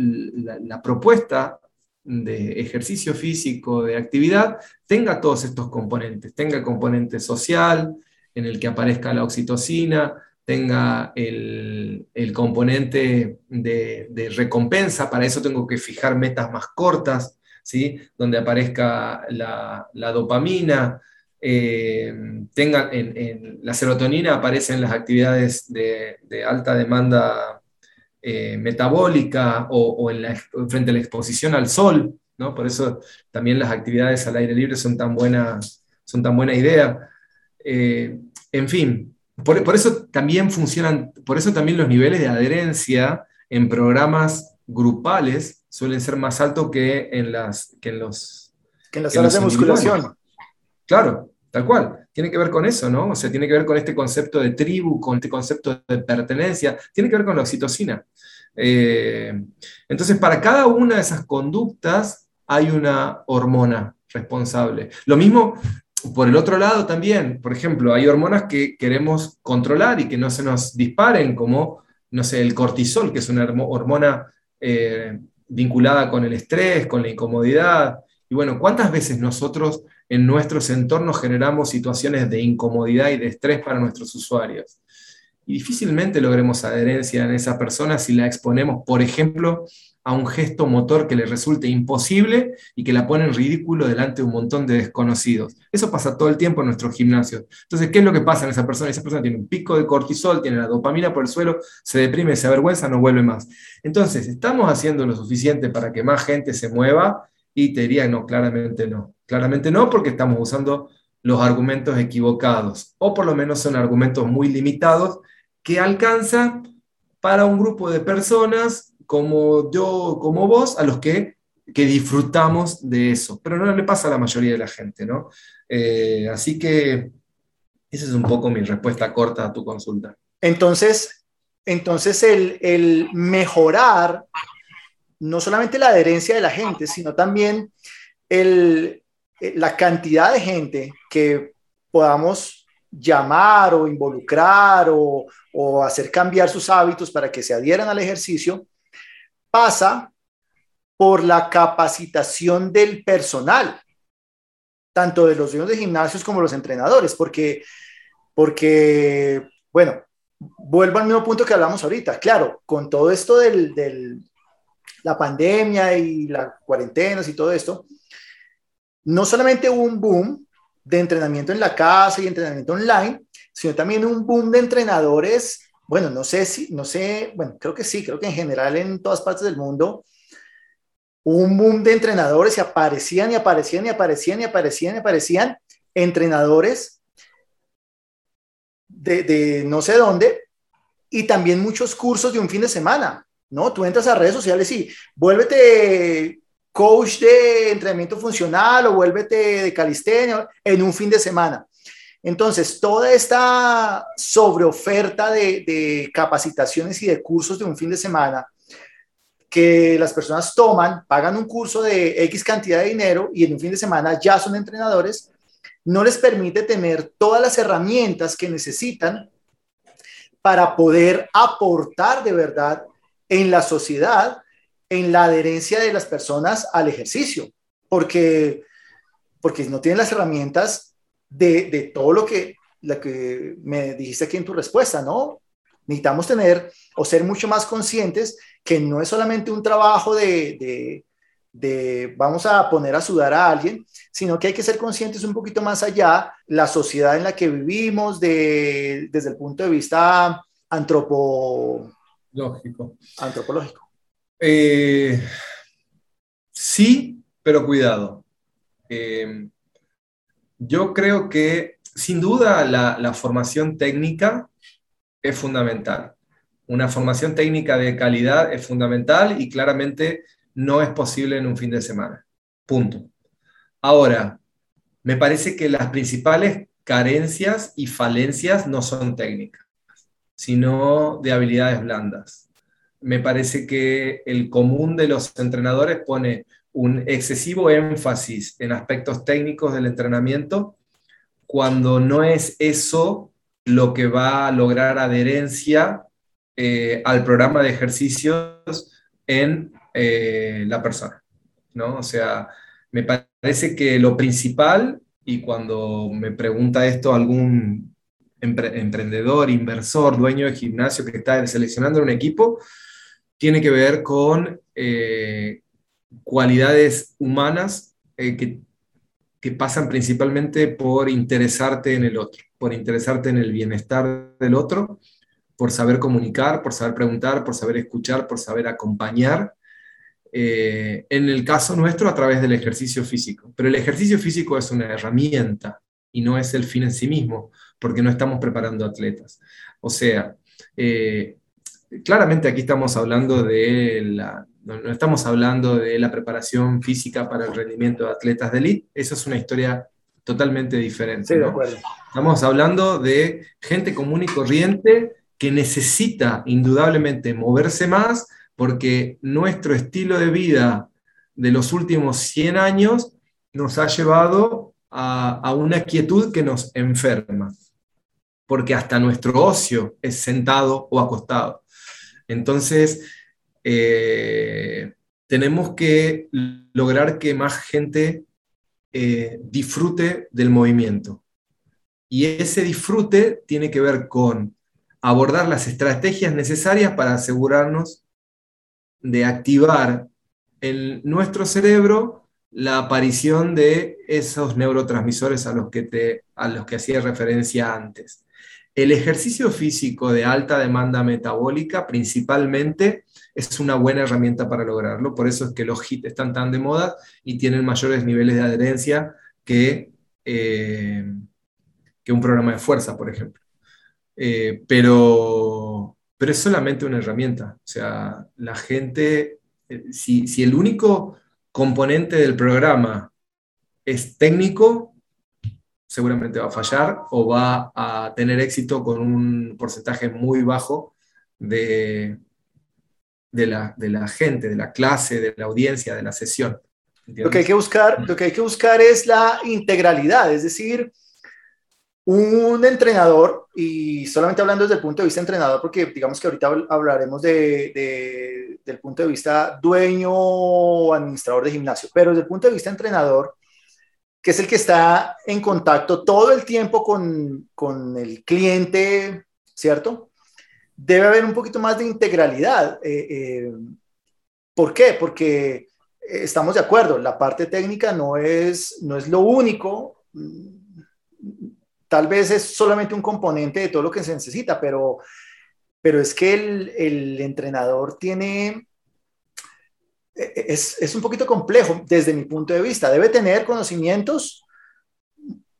propuesta de ejercicio físico, de actividad, tenga todos estos componentes, tenga el componente social, en el que aparezca la oxitocina, tenga el, componente de, de, recompensa, para eso tengo que fijar metas más cortas, donde aparezca la, dopamina, eh, tenga, en, la serotonina aparecen las actividades de, alta demanda eh, metabólica o, en frente a la exposición al sol, ¿no? por eso también las actividades al aire libre son tan buena, son tan buena idea. Eh, en fin, por, por, eso también funcionan, por eso también los niveles de adherencia en programas grupales suelen ser más altos que en, las, que en los... Que en las salas de musculación. Claro, tal cual. Tiene que ver con eso, ¿no? O sea, tiene que ver con este concepto de tribu, con este concepto de pertenencia, tiene que ver con la oxitocina. Eh, entonces, para cada una de esas conductas hay una hormona responsable. Lo mismo por el otro lado también, por ejemplo, hay hormonas que queremos controlar y que no se nos disparen, como, no sé, el cortisol, que es una hormona eh, vinculada con el estrés, con la incomodidad. Y bueno, ¿cuántas veces nosotros en nuestros entornos generamos situaciones de incomodidad y de estrés para nuestros usuarios? Y difícilmente logremos adherencia en esa persona si la exponemos, por ejemplo, a un gesto motor que le resulte imposible y que la pone en ridículo delante de un montón de desconocidos. Eso pasa todo el tiempo en nuestros gimnasios. Entonces, ¿qué es lo que pasa en esa persona? Esa persona tiene un pico de cortisol, tiene la dopamina por el suelo, se deprime, se avergüenza, no vuelve más. Entonces, ¿estamos haciendo lo suficiente para que más gente se mueva? Y te diría, no, claramente no. Claramente no, porque estamos usando los argumentos equivocados, o por lo menos son argumentos muy limitados que alcanzan para un grupo de personas como yo, como vos, a los que, que disfrutamos de eso. Pero no le pasa a la mayoría de la gente, ¿no? Eh, así que esa es un poco mi respuesta corta a tu consulta. Entonces, entonces el, el mejorar no solamente la adherencia de la gente, sino también el, la cantidad de gente que podamos llamar o involucrar o, o, hacer cambiar sus hábitos para que se adhieran al ejercicio, pasa por la capacitación del personal, tanto de los dueños de gimnasios como los entrenadores, porque, porque, bueno, vuelvo al mismo punto que hablamos ahorita. Claro, con todo esto de la pandemia y las cuarentenas y todo esto, no solamente hubo un boom de entrenamiento en la casa y entrenamiento online, sino también un boom de entrenadores bueno, no sé si, no sé, bueno, creo que sí, creo que en general en todas partes del mundo un boom de entrenadores y aparecían y aparecían y aparecían y aparecían y aparecían entrenadores de, de no sé dónde y también muchos cursos de un fin de semana, ¿no? Tú entras a redes sociales y vuélvete coach de entrenamiento funcional o vuélvete de calistenia en un fin de semana. Entonces, toda esta sobreoferta de, de capacitaciones y de cursos de un fin de semana que las personas toman, pagan un curso de X cantidad de dinero y en un fin de semana ya son entrenadores, no les permite tener todas las herramientas que necesitan para poder aportar de verdad en la sociedad, en la adherencia de las personas al ejercicio, porque, porque no tienen las herramientas de, de todo lo que, lo que me dijiste aquí en tu respuesta, ¿no? Necesitamos tener o ser mucho más conscientes que no es solamente un trabajo de, de, vamos a poner a sudar a alguien, sino que hay que ser conscientes un poquito más allá, la sociedad en la que vivimos, de, desde el punto de vista antropológico. antropológico. Eh, sí, pero cuidado. Eh, yo creo que sin duda la, formación técnica es fundamental. Una formación técnica de calidad es fundamental y claramente no es posible en un fin de semana. Punto. Ahora, me parece que las principales carencias y falencias no son técnicas, sino de habilidades blandas. Me parece que el común de los entrenadores pone un excesivo énfasis en aspectos técnicos del entrenamiento cuando no es eso lo que va a lograr adherencia eh, al programa de ejercicios en eh, la persona. ¿no? O sea, me parece que lo principal, y cuando me pregunta esto algún emprendedor, inversor, dueño de gimnasio que está seleccionando un equipo, tiene que ver con eh, cualidades humanas que, que pasan principalmente por interesarte en el otro, por interesarte en el bienestar del otro por saber comunicar, por saber preguntar, por saber escuchar, por saber acompañar. Eh, en el caso nuestro, a través del ejercicio físico. Pero el ejercicio físico es una herramienta y no es el fin en sí mismo, porque no estamos preparando atletas. O sea, eh, claramente aquí estamos hablando de la, no, estamos hablando de la preparación física para el rendimiento de atletas de elite, eso es una historia totalmente diferente. Sí, de acuerdo. Estamos hablando de gente común y corriente que necesita indudablemente moverse más porque nuestro estilo de vida de los últimos 100 años nos ha llevado a, una quietud que nos enferma, porque hasta nuestro ocio es sentado o acostado. Entonces, eh, tenemos que lograr que más gente eh, disfrute del movimiento. Y ese disfrute tiene que ver con abordar las estrategias necesarias para asegurarnos de activar en nuestro cerebro la aparición de esos neurotransmisores a los que, te, a los que hacía referencia antes. El ejercicio físico de alta demanda metabólica principalmente es una buena herramienta para lograrlo, por eso es que los HIT están tan de moda y tienen mayores niveles de adherencia que, eh, que un programa de fuerza, por ejemplo. Eh, pero, pero es solamente una herramienta. O sea, la gente, eh, si, si el único componente del programa es técnico, seguramente va a fallar o va a tener éxito con un porcentaje muy bajo de, de, la, de la gente, de la clase, de la audiencia, de la sesión. Lo que, hay que buscar, lo que hay que buscar es la integralidad, es decir, un entrenador, y solamente hablando desde el punto de vista entrenador, porque digamos que ahorita hablaremos de, del punto de vista dueño o administrador de gimnasio, pero desde el punto de vista entrenador, que es el que está en contacto todo el tiempo con, con el cliente, ¿cierto? Debe haber un poquito más de integralidad. Eh, eh, ¿Por qué? Porque estamos de acuerdo, la parte técnica no es, no es lo único tal vez es solamente un componente de todo lo que se necesita, pero, pero es que el, entrenador tiene, e, e, es, un poquito complejo desde mi punto de vista. Debe tener conocimientos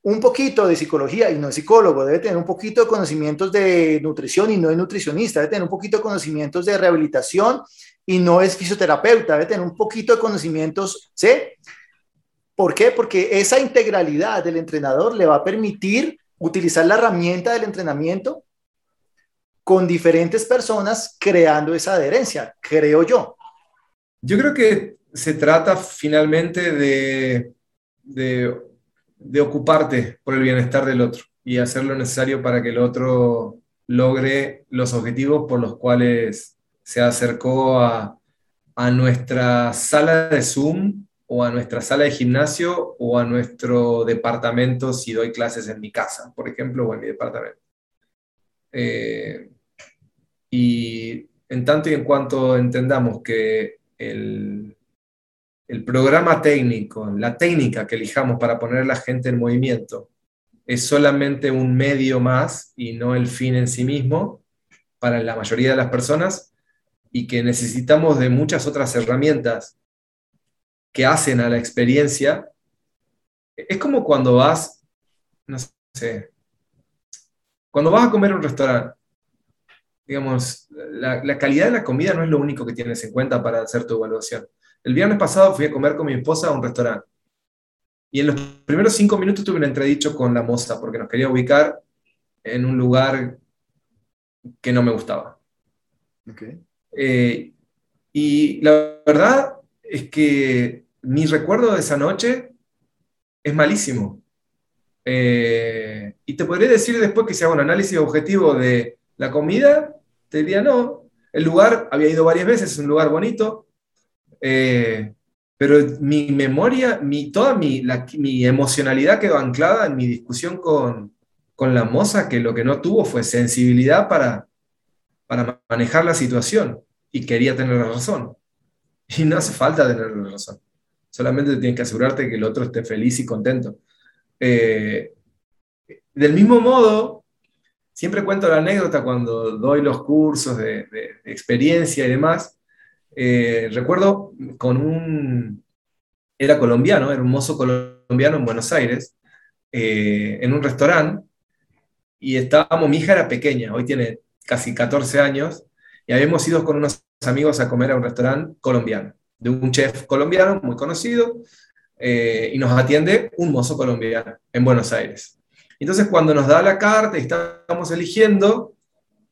un poquito de psicología y no es psicólogo, debe tener un poquito de conocimientos de nutrición y no es nutricionista, debe tener un poquito de conocimientos de rehabilitación y no es fisioterapeuta, debe tener un poquito de conocimientos, ¿sí? ¿Por qué? Porque esa integralidad del entrenador le va a permitir utilizar la herramienta del entrenamiento con diferentes personas creando esa adherencia, creo yo. Yo creo que se trata finalmente de, de, de ocuparte por el bienestar del otro y hacer lo necesario para que el otro logre los objetivos por los cuales se acercó a, a nuestra sala de Zoom o a nuestra sala de gimnasio o a nuestro departamento si doy clases en mi casa, por ejemplo, o en mi departamento. Eh, y en tanto y en cuanto entendamos que el, el programa técnico, la técnica que elijamos para poner a la gente en movimiento, es solamente un medio más y no el fin en sí mismo para la mayoría de las personas y que necesitamos de muchas otras herramientas que hacen a la experiencia. Es como cuando vas, no sé, cuando vas a comer a un restaurante, digamos, la, la calidad de la comida no es lo único que tienes en cuenta para hacer tu evaluación el viernes pasado fui a comer con mi esposa a un restaurante. Y en los primeros cinco minutos tuve un entredicho con la moza porque nos quería ubicar en un lugar que no me gustaba. Eh, y la verdad es que mi recuerdo de esa noche es malísimo. Eh, y te podría decir después que si hago un análisis objetivo de la comida, te diría no. El lugar había ido varias veces, es un lugar bonito, eh, pero mi memoria, mi, toda mi, mi, emocionalidad quedó anclada en mi discusión con, con, la moza, que lo que no tuvo fue sensibilidad para, para manejar la situación y quería tener la razón. Y no hace falta tener la razón. Solamente tienes que asegurarte que el otro esté feliz y contento. Eh, del mismo modo, siempre cuento la anécdota cuando doy los cursos de, de experiencia y demás, eh, recuerdo con un, era colombiano, era un mozo colombiano en Buenos Aires, eh, en un restaurante, y estábamos, mi hija era pequeña, hoy tiene casi 14 años, y habíamos ido con unos amigos a comer a un restaurante colombiano, de un chef colombiano muy conocido, eh, y nos atiende un mozo colombiano en Buenos Aires. Entonces, cuando nos da la carta y estamos eligiendo,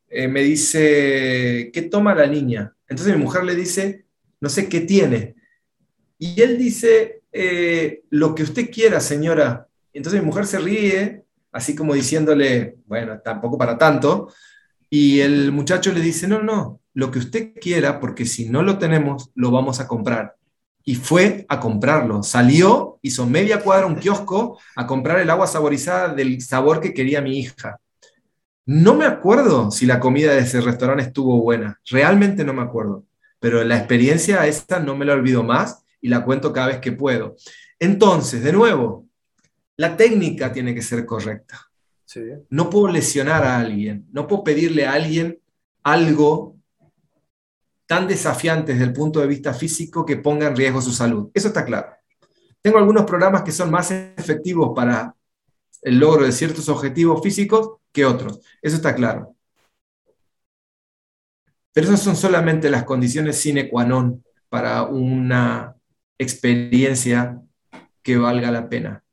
me dice, ¿qué toma la niña? Entonces mi mujer le dice, no sé qué tiene. Y él dice, eh, lo que usted quiera, señora. Entonces mi mujer se ríe, así como diciéndole, bueno, tampoco para tanto. Y el muchacho le dice, no, no, lo que usted quiera, porque si no lo tenemos, lo vamos a comprar. Y fue a comprarlo. Salió, hizo media cuadra un kiosco a comprar el agua saborizada del sabor que quería mi hija. No me acuerdo si la comida de ese restaurante estuvo buena, realmente no me acuerdo, pero la experiencia esta no me la olvido más y la cuento cada vez que puedo. Entonces, de nuevo, la técnica tiene que ser correcta. No puedo lesionar a alguien, no puedo pedirle a alguien algo tan desafiante desde el punto de vista físico que ponga en riesgo su salud. Eso está claro. Tengo algunos programas que son más efectivos para el logro de ciertos objetivos físicos que otros. Eso está claro. Pero esas son solamente las condiciones sine qua non para una experiencia que valga la pena.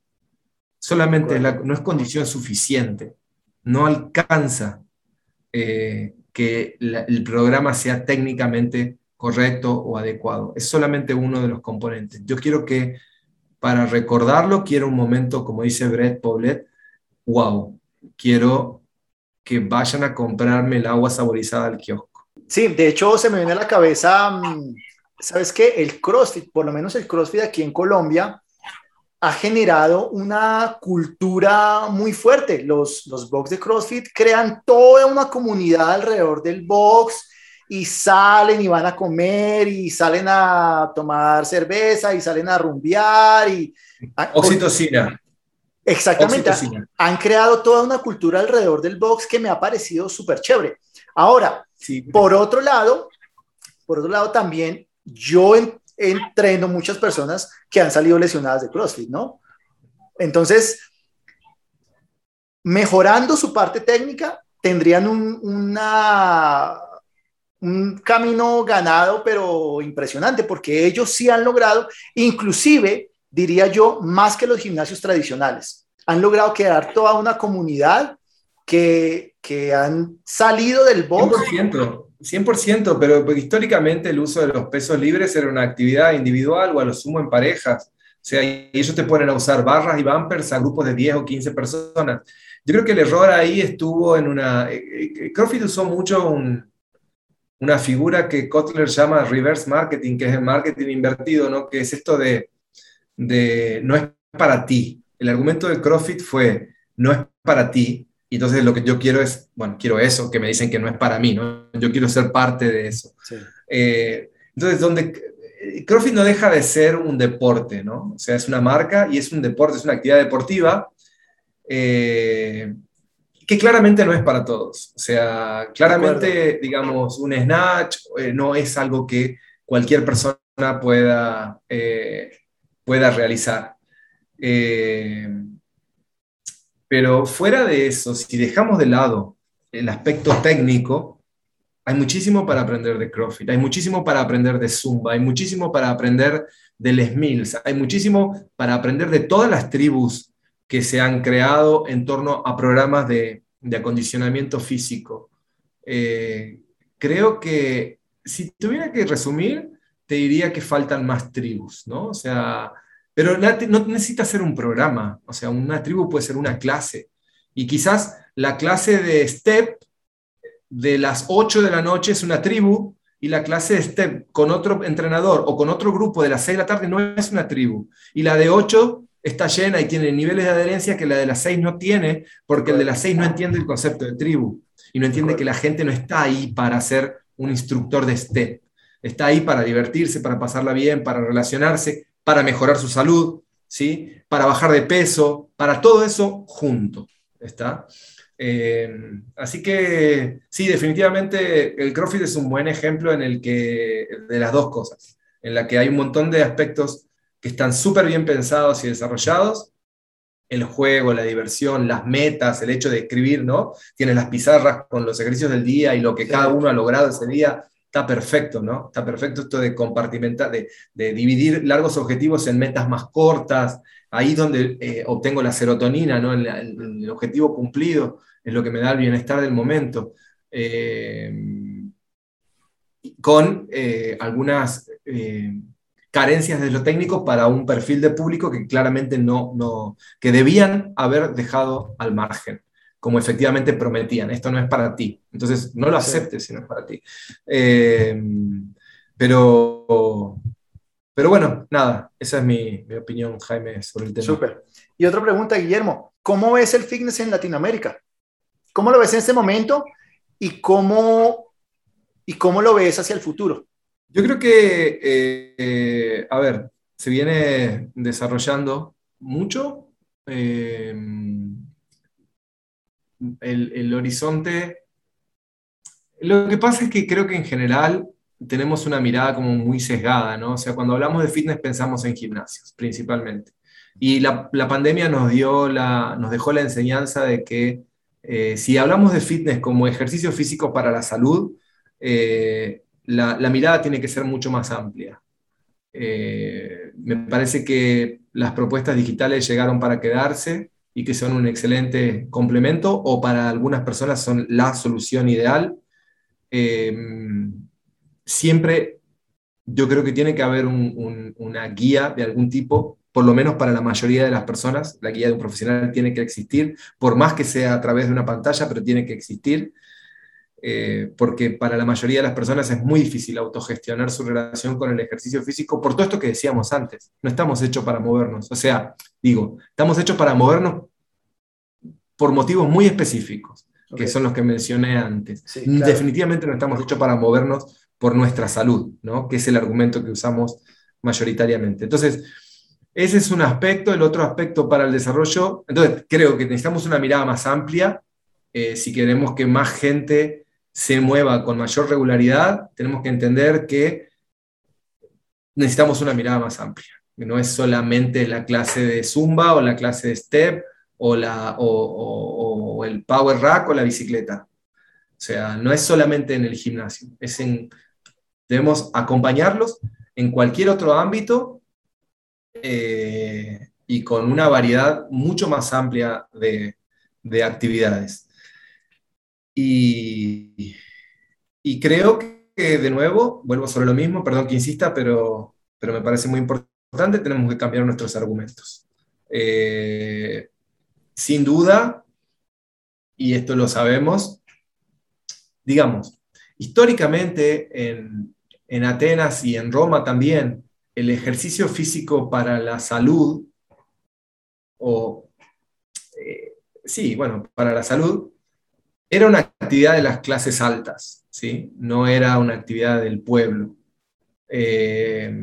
Solamente no es condición suficiente. No alcanza eh, que el programa sea técnicamente correcto o adecuado. Es solamente uno de los componentes. Yo quiero que, para recordarlo, quiero un momento, como dice Brett Poblet, wow, quiero que vayan a comprarme el agua saborizada al kiosco. Sí, de hecho se me viene a la cabeza, mm, ¿sabes qué? El CrossFit, por lo menos el CrossFit aquí en Colombia, ha generado una cultura muy fuerte. Los, los box de CrossFit crean toda una comunidad alrededor del box y salen y van a comer y salen a tomar cerveza y salen a rumbear y... Oxitocina. Exactamente. Han creado toda una cultura alrededor del box que me ha parecido súper chévere. Ahora, por otro lado, por otro lado también yo entreno muchas personas que han salido lesionadas de CrossFit, ¿no? Entonces, mejorando su parte técnica, tendrían un, una, un camino ganado, pero impresionante, porque ellos sí han logrado, inclusive, diría yo, más que los gimnasios tradicionales. Han logrado crear toda una comunidad que, que han salido del box. 100%, 100%, pero históricamente el uso de los pesos libres era una actividad individual o a lo sumo en parejas. O sea, ellos te ponen a usar barras y bumpers a grupos de 10 o 15 personas. Yo creo que el error ahí estuvo en una... Eh, eh, CrossFit usó mucho una figura que Kotler llama reverse marketing, que es el marketing invertido, ¿no? Que es esto de, de no es para ti. El argumento de CrossFit fue, no es para ti, y entonces lo que yo quiero es, bueno, quiero eso, que me dicen que no es para mí, ¿no? Yo quiero ser parte de eso. Eh, entonces, donde CrossFit no deja de ser un deporte, ¿no? O sea, es una marca y es un deporte, es una actividad deportiva eh, que claramente no es para todos. O sea, claramente, digamos, un snatch eh, no es algo que cualquier persona pueda, eh, pueda realizar. pero fuera de eso, si dejamos de lado el aspecto técnico, hay muchísimo para aprender de CrossFit, hay muchísimo para aprender de Zumba, hay muchísimo para aprender de Les Mills, hay muchísimo para aprender de todas las tribus que se han creado en torno a programas de, acondicionamiento físico. Eh, creo que si tuviera que resumir, te diría que faltan más tribus, ¿no? O sea, pero no necesita ser un programa, o sea, una tribu puede ser una clase. Y quizás la clase de STEP de las 8 de la noche es una tribu y la clase de STEP con otro entrenador o con otro grupo de las 6 de la tarde no es una tribu. Y la de 8 está llena y tiene niveles de adherencia que la de las seis no tiene, porque el de las seis no entiende el concepto de tribu y no entiende que la gente no está ahí para ser un instructor de STEP. Está ahí para divertirse, para pasarla bien, para relacionarse, para mejorar su salud, ¿sí? para bajar de peso, para todo eso junto. ¿está? Eh, así que sí, definitivamente el CrossFit es un buen ejemplo en el que, de las dos cosas, en la que hay un montón de aspectos que están súper bien pensados y desarrollados. El juego, la diversión, las metas, el hecho de escribir, ¿no? Tienes las pizarras con los ejercicios del día y lo que cada uno ha logrado ese día. Está perfecto, ¿no? Está perfecto esto de compartimentar, de, dividir largos objetivos en metas más cortas. Ahí donde eh, obtengo la serotonina, ¿no? El, objetivo cumplido es lo que me da el bienestar del momento. Eh, con eh, algunas carencias de lo técnico para un perfil de público que claramente no, no, que debían haber dejado al margen, como efectivamente prometían. Esto no es para ti. Entonces, no lo aceptes si no es para ti. Eh, pero, pero bueno, nada, esa es mi, mi, opinión, Jaime, sobre el tema. Súper. Y otra pregunta, Guillermo, ¿cómo ves el fitness en Latinoamérica? ¿Cómo lo ves en este momento y cómo, y cómo lo ves hacia el futuro? Yo creo que, eh, a ver, se viene desarrollando mucho. Eh, el, horizonte. Lo que pasa es que creo que en general tenemos una mirada como muy sesgada, ¿no? O sea, cuando hablamos de fitness pensamos en gimnasios, principalmente. Y la, pandemia nos, dio la, nos dejó la enseñanza de que eh, si hablamos de fitness como ejercicio físico para la salud, la, mirada tiene que ser mucho más amplia. Eh, me parece que las propuestas digitales llegaron para quedarse y que son un excelente complemento o para algunas personas son la solución ideal. Eh, siempre yo creo que tiene que haber una guía de algún tipo, por lo menos para la mayoría de las personas. La guía de un profesional tiene que existir, por más que sea a través de una pantalla, pero tiene que existir. Eh, porque para la mayoría de las personas es muy difícil autogestionar su relación con el ejercicio físico por todo esto que decíamos antes. No estamos hechos para movernos. O sea, digo, estamos hechos para movernos por motivos muy específicos, que son los que mencioné antes. Definitivamente no estamos hechos para movernos por nuestra salud, ¿no? que es el argumento que usamos mayoritariamente. Entonces, ese es un aspecto. El otro aspecto para el desarrollo, entonces creo que necesitamos una mirada más amplia eh, si queremos que más gente se mueva con mayor regularidad, tenemos que entender que necesitamos una mirada más amplia, que no es solamente la clase de Zumba o la clase de Step o, la, o, el power rack o la bicicleta. O sea, no es solamente en el gimnasio, es en, debemos acompañarlos en cualquier otro ámbito eh, y con una variedad mucho más amplia de, de actividades. Y, y, creo que, de nuevo, vuelvo sobre lo mismo, perdón que insista, pero, pero me parece muy importante, tenemos que cambiar nuestros argumentos. Eh, sin duda, y esto lo sabemos, digamos, históricamente en, en Atenas y en Roma también, el ejercicio físico para la salud, o eh, sí, bueno, para la salud, era una actividad de las clases altas, ¿sí? no era una actividad del pueblo. Eh,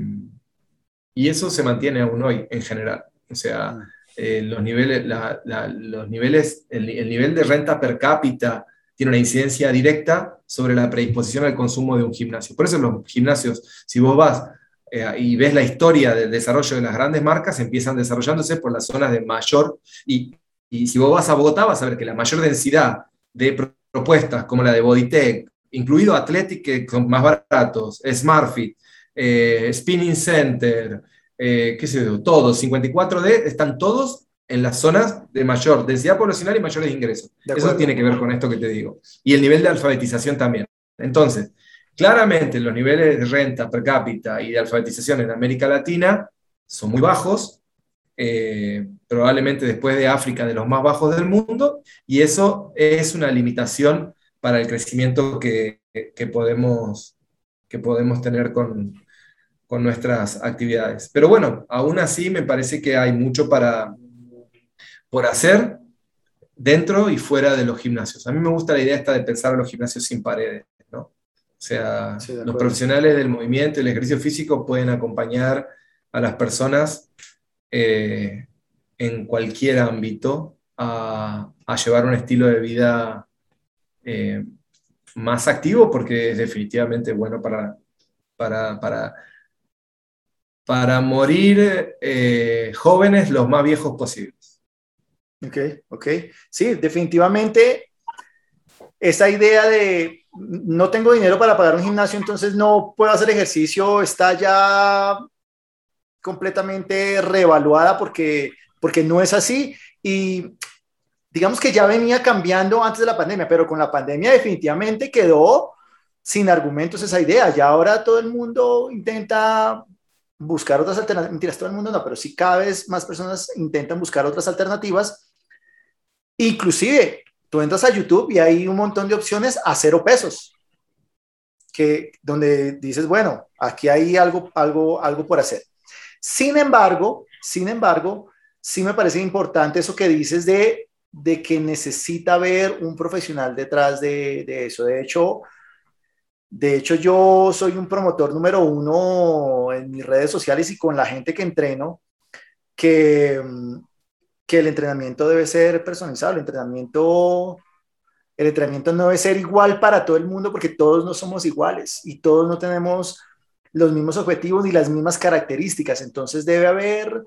y eso se mantiene aún hoy en general. O sea, ah. eh, los niveles, los niveles el, nivel de renta per cápita tiene una incidencia directa sobre la predisposición al consumo de un gimnasio. Por eso los gimnasios, si vos vas eh, y ves la historia del desarrollo de las grandes marcas, empiezan desarrollándose por las zonas de mayor, y, y si vos vas a Bogotá vas a ver que la mayor densidad de propuestas como la de Bodytech, incluido Athletic, que son más baratos, SmartFit, eh, Spinning Center, eh, qué sé yo, todos, 54D, están todos en las zonas de mayor densidad poblacional y mayores ingresos. Eso tiene que ver con esto que te digo. Y el nivel de alfabetización también. Entonces, claramente los niveles de renta per cápita y de alfabetización en América Latina son muy bajos, eh, probablemente después de África de los más bajos del mundo, y eso es una limitación para el crecimiento que, podemos, que podemos tener con, con, nuestras actividades. Pero bueno, aún así me parece que hay mucho para, por hacer dentro y fuera de los gimnasios. A mí me gusta la idea esta de pensar en los gimnasios sin paredes. ¿no? O sea, los profesionales del movimiento y el ejercicio físico pueden acompañar a las personas eh, en cualquier ámbito a, llevar un estilo de vida eh, más activo porque es definitivamente bueno para, para, para, para morir eh, jóvenes los más viejos posibles. Ok, ok. Sí, definitivamente esa idea de no tengo dinero para pagar un gimnasio, entonces no puedo hacer ejercicio, está ya completamente reevaluada porque, porque no es así y digamos que ya venía cambiando antes de la pandemia, pero con la pandemia definitivamente quedó sin argumentos esa idea. Ya ahora todo el mundo intenta buscar otras alternativas, mentiras, todo el mundo no, pero sí cada vez más personas intentan buscar otras alternativas. Inclusive, tú entras a YouTube y hay un montón de opciones a cero pesos, que donde dices, bueno, aquí hay algo, algo, algo por hacer. Sin embargo, sin embargo, sí me parece importante eso que dices de, de que necesita haber un profesional detrás de, de, eso. De hecho, de hecho, yo soy un promotor número uno en mis redes sociales y con la gente que entreno, que, que el entrenamiento debe ser personalizado, el entrenamiento, el entrenamiento no debe ser igual para todo el mundo porque todos no somos iguales y todos no tenemos los mismos objetivos y las mismas características. Entonces debe haber,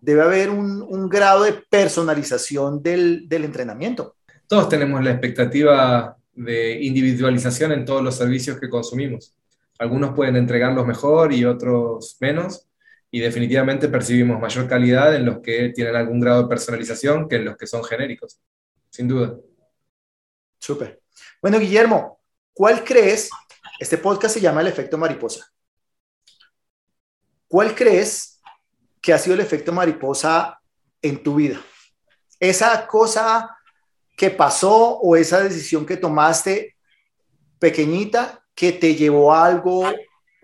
debe haber un, grado de personalización del, entrenamiento. Todos tenemos la expectativa de individualización en todos los servicios que consumimos. Algunos pueden entregarlos mejor y otros menos, y definitivamente percibimos mayor calidad en los que tienen algún grado de personalización que en los que son genéricos, sin duda. Súper. Bueno, Guillermo, ¿cuál crees? Este podcast se llama El efecto mariposa. ¿Cuál crees que ha sido el efecto mariposa en tu vida? Esa cosa que pasó o esa decisión que tomaste pequeñita que te llevó a algo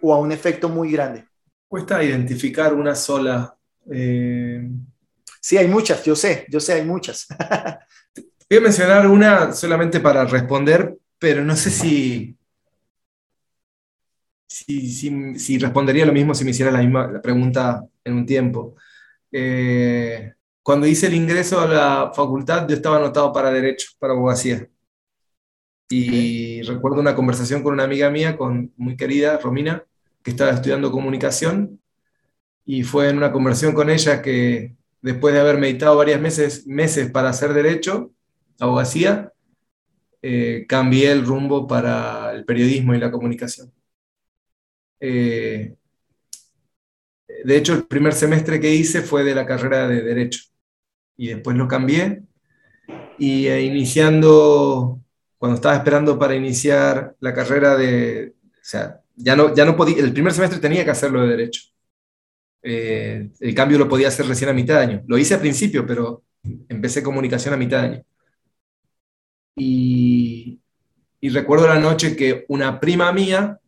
o a un efecto muy grande. Cuesta identificar una sola. Eh, sí, hay muchas, yo sé, yo sé, hay muchas. Voy a mencionar una solamente para responder, pero no sé si, si, respondería lo mismo si me hiciera la misma pregunta en un tiempo. Eh, cuando hice el ingreso a la facultad, yo estaba anotado para Derecho, para abogacía. Y recuerdo una conversación con una amiga mía, con, muy querida, Romina, que estaba estudiando comunicación, y fue en una conversación con ella que después de haber meditado varios meses, meses para hacer derecho, abogacía, eh, cambié el rumbo para el periodismo y la comunicación. Eh, de hecho, el primer semestre que hice fue de la carrera de Derecho y después lo cambié y eh, iniciando, cuando estaba esperando para iniciar la carrera de, o sea, ya no, ya no podía, el primer semestre tenía que hacerlo de Derecho. Eh, el cambio lo podía hacer recién a mitad de año. Lo hice al principio, pero empecé comunicación a mitad de año. Y, y recuerdo la noche que una prima mía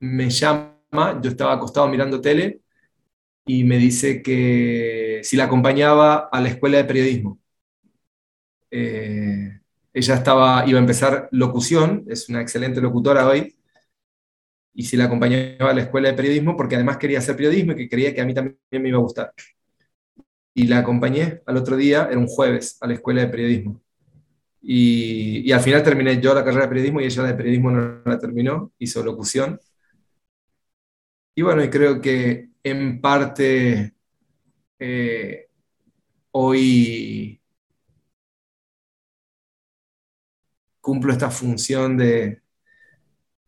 me llama yo estaba acostado mirando tele y me dice que si la acompañaba a la escuela de periodismo. Eh, ella estaba, iba a empezar locución, es una excelente locutora hoy, y si la acompañaba a la escuela de periodismo porque además quería hacer periodismo y que creía que a mí también me iba a gustar. Y la acompañé al otro día, era un jueves, a la escuela de periodismo. Y, y al final terminé yo la carrera de periodismo y ella la de periodismo no la terminó, hizo locución y bueno, y creo que en parte eh, hoy cumplo esta función de,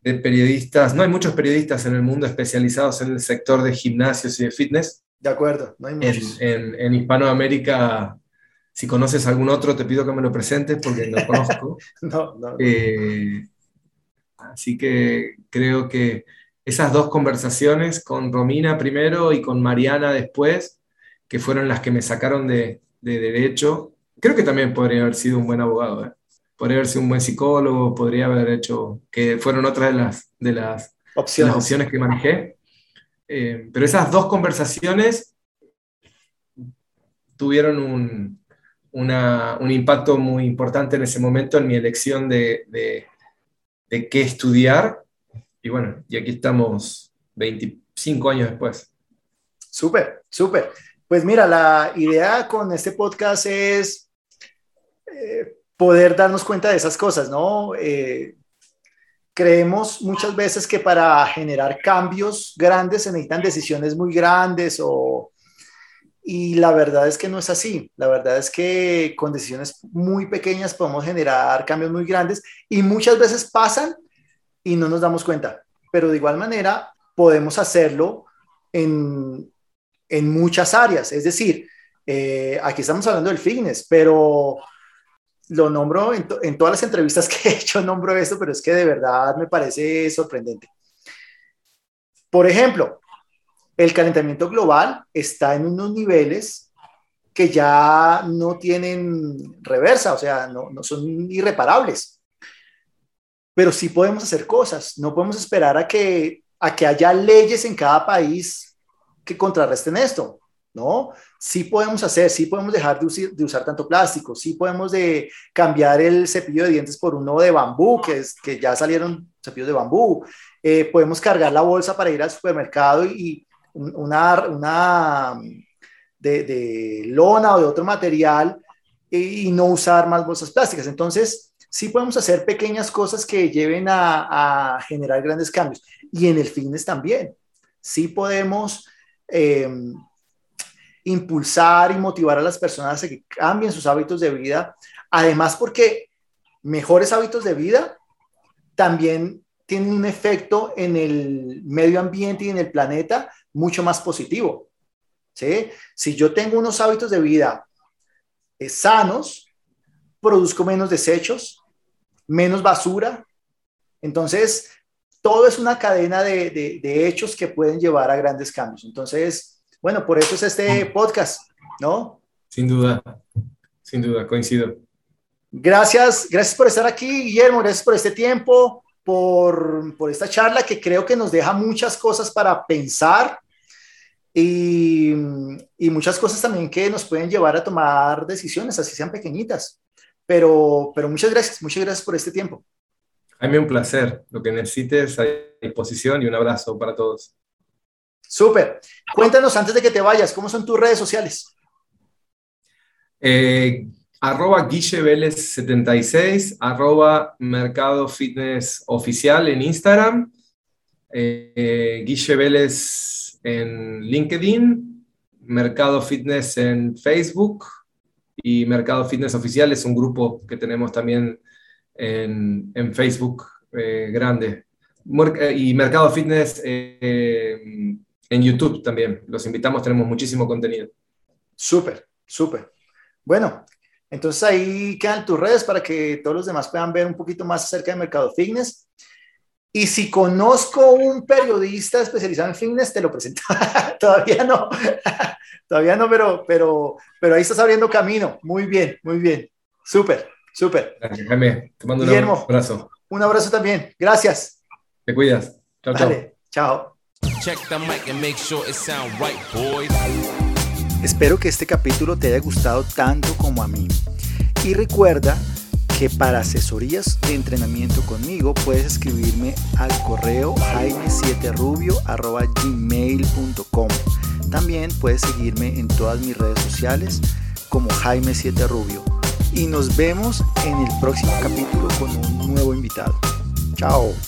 periodistas. No hay muchos periodistas en el mundo especializados en el sector de gimnasios y de fitness. De acuerdo, no hay muchos. En, Hispanoamérica, si conoces algún otro, te pido que me lo presentes porque no conozco. no, no. Eh, así que creo que esas dos conversaciones con Romina primero y con Mariana después, que fueron las que me sacaron de, derecho, creo que también podría haber sido un buen abogado, ¿eh? podría haber sido un buen psicólogo, podría haber hecho, que fueron otras de las, de las, opciones. opciones que manejé. Eh, pero esas dos conversaciones tuvieron un, un, impacto muy importante en ese momento en mi elección de, de, de qué estudiar y bueno, y aquí estamos 25 años después. Súper, súper. Pues mira, la idea con este podcast es eh, poder darnos cuenta de esas cosas, ¿no? Eh, creemos muchas veces que para generar cambios grandes se necesitan decisiones muy grandes o... Y la verdad es que no es así. La verdad es que con decisiones muy pequeñas podemos generar cambios muy grandes y muchas veces pasan y no nos damos cuenta. Pero de igual manera podemos hacerlo en, en muchas áreas. Es decir, eh, aquí estamos hablando del fitness, pero lo nombro en, en, todas las entrevistas que he hecho, nombro esto, pero es que de verdad me parece sorprendente. Por ejemplo, el calentamiento global está en unos niveles que ya no tienen reversa, o sea, no, no son irreparables pero sí podemos hacer cosas. No podemos esperar a que, a que haya leyes en cada país que contrarresten esto, ¿no? Sí podemos hacer, sí podemos dejar de, usar tanto plástico, sí podemos de cambiar el cepillo de dientes por uno de bambú, que, es, que ya salieron cepillos de bambú. Eh, podemos cargar la bolsa para ir al supermercado y, una, una de, de, lona o de otro material y no usar más bolsas plásticas. Entonces, sí podemos hacer pequeñas cosas que lleven a, generar grandes cambios. Y en el fitness también. Sí podemos em, impulsar y motivar a las personas a que cambien sus hábitos de vida. Además, porque mejores hábitos de vida también tienen un efecto en el medio ambiente y en el planeta mucho más positivo. ¿sí? Si yo tengo unos hábitos de vida eh, sanos, produzco menos desechos, menos basura. Entonces, todo es una cadena de, hechos que pueden llevar a grandes cambios. Entonces, bueno, por eso es este podcast, ¿no? Sin duda, sin duda, coincido. Gracias, gracias por estar aquí, Guillermo, gracias por este tiempo, por, por esta charla que creo que nos deja muchas cosas para pensar y, y muchas cosas también que nos pueden llevar a tomar decisiones, así sean pequeñitas. Pero, pero muchas gracias, muchas gracias por este tiempo. A mí un placer. Lo que necesites a disposición y un abrazo para todos. Súper. Cuéntanos antes de que te vayas, ¿cómo son tus redes sociales? Eh, arroba Guille Vélez 76, arroba Mercado Fitness Oficial en Instagram, eh, Guille Vélez en LinkedIn, Mercado Fitness en Facebook y Mercado Fitness Oficial es un grupo que tenemos también en, en Facebook eh, grande. Eh, y Mercado Fitness eh, en YouTube también. Los invitamos, tenemos muchísimo contenido. Súper, súper. Bueno, entonces ahí quedan tus redes para que todos los demás puedan ver un poquito más acerca de Mercado Fitness. Y si conozco un periodista especializado en fitness, te lo presento. Todavía no, todavía no, pero, pero, pero ahí estás abriendo camino. Muy bien, muy bien. Súper, súper. Gracias, Jaime. Te mando un abrazo. Un abrazo también. Gracias. Te cuidas. Chao, chao. chao. Espero que este capítulo te haya gustado tanto como a mí. Y recuerda que para asesorías de entrenamiento conmigo puedes escribirme al correo jaime7rubio.gmail.com También puedes seguirme en todas mis redes sociales como Jaime7Rubio. Y nos vemos en el próximo capítulo con un nuevo invitado. Chao.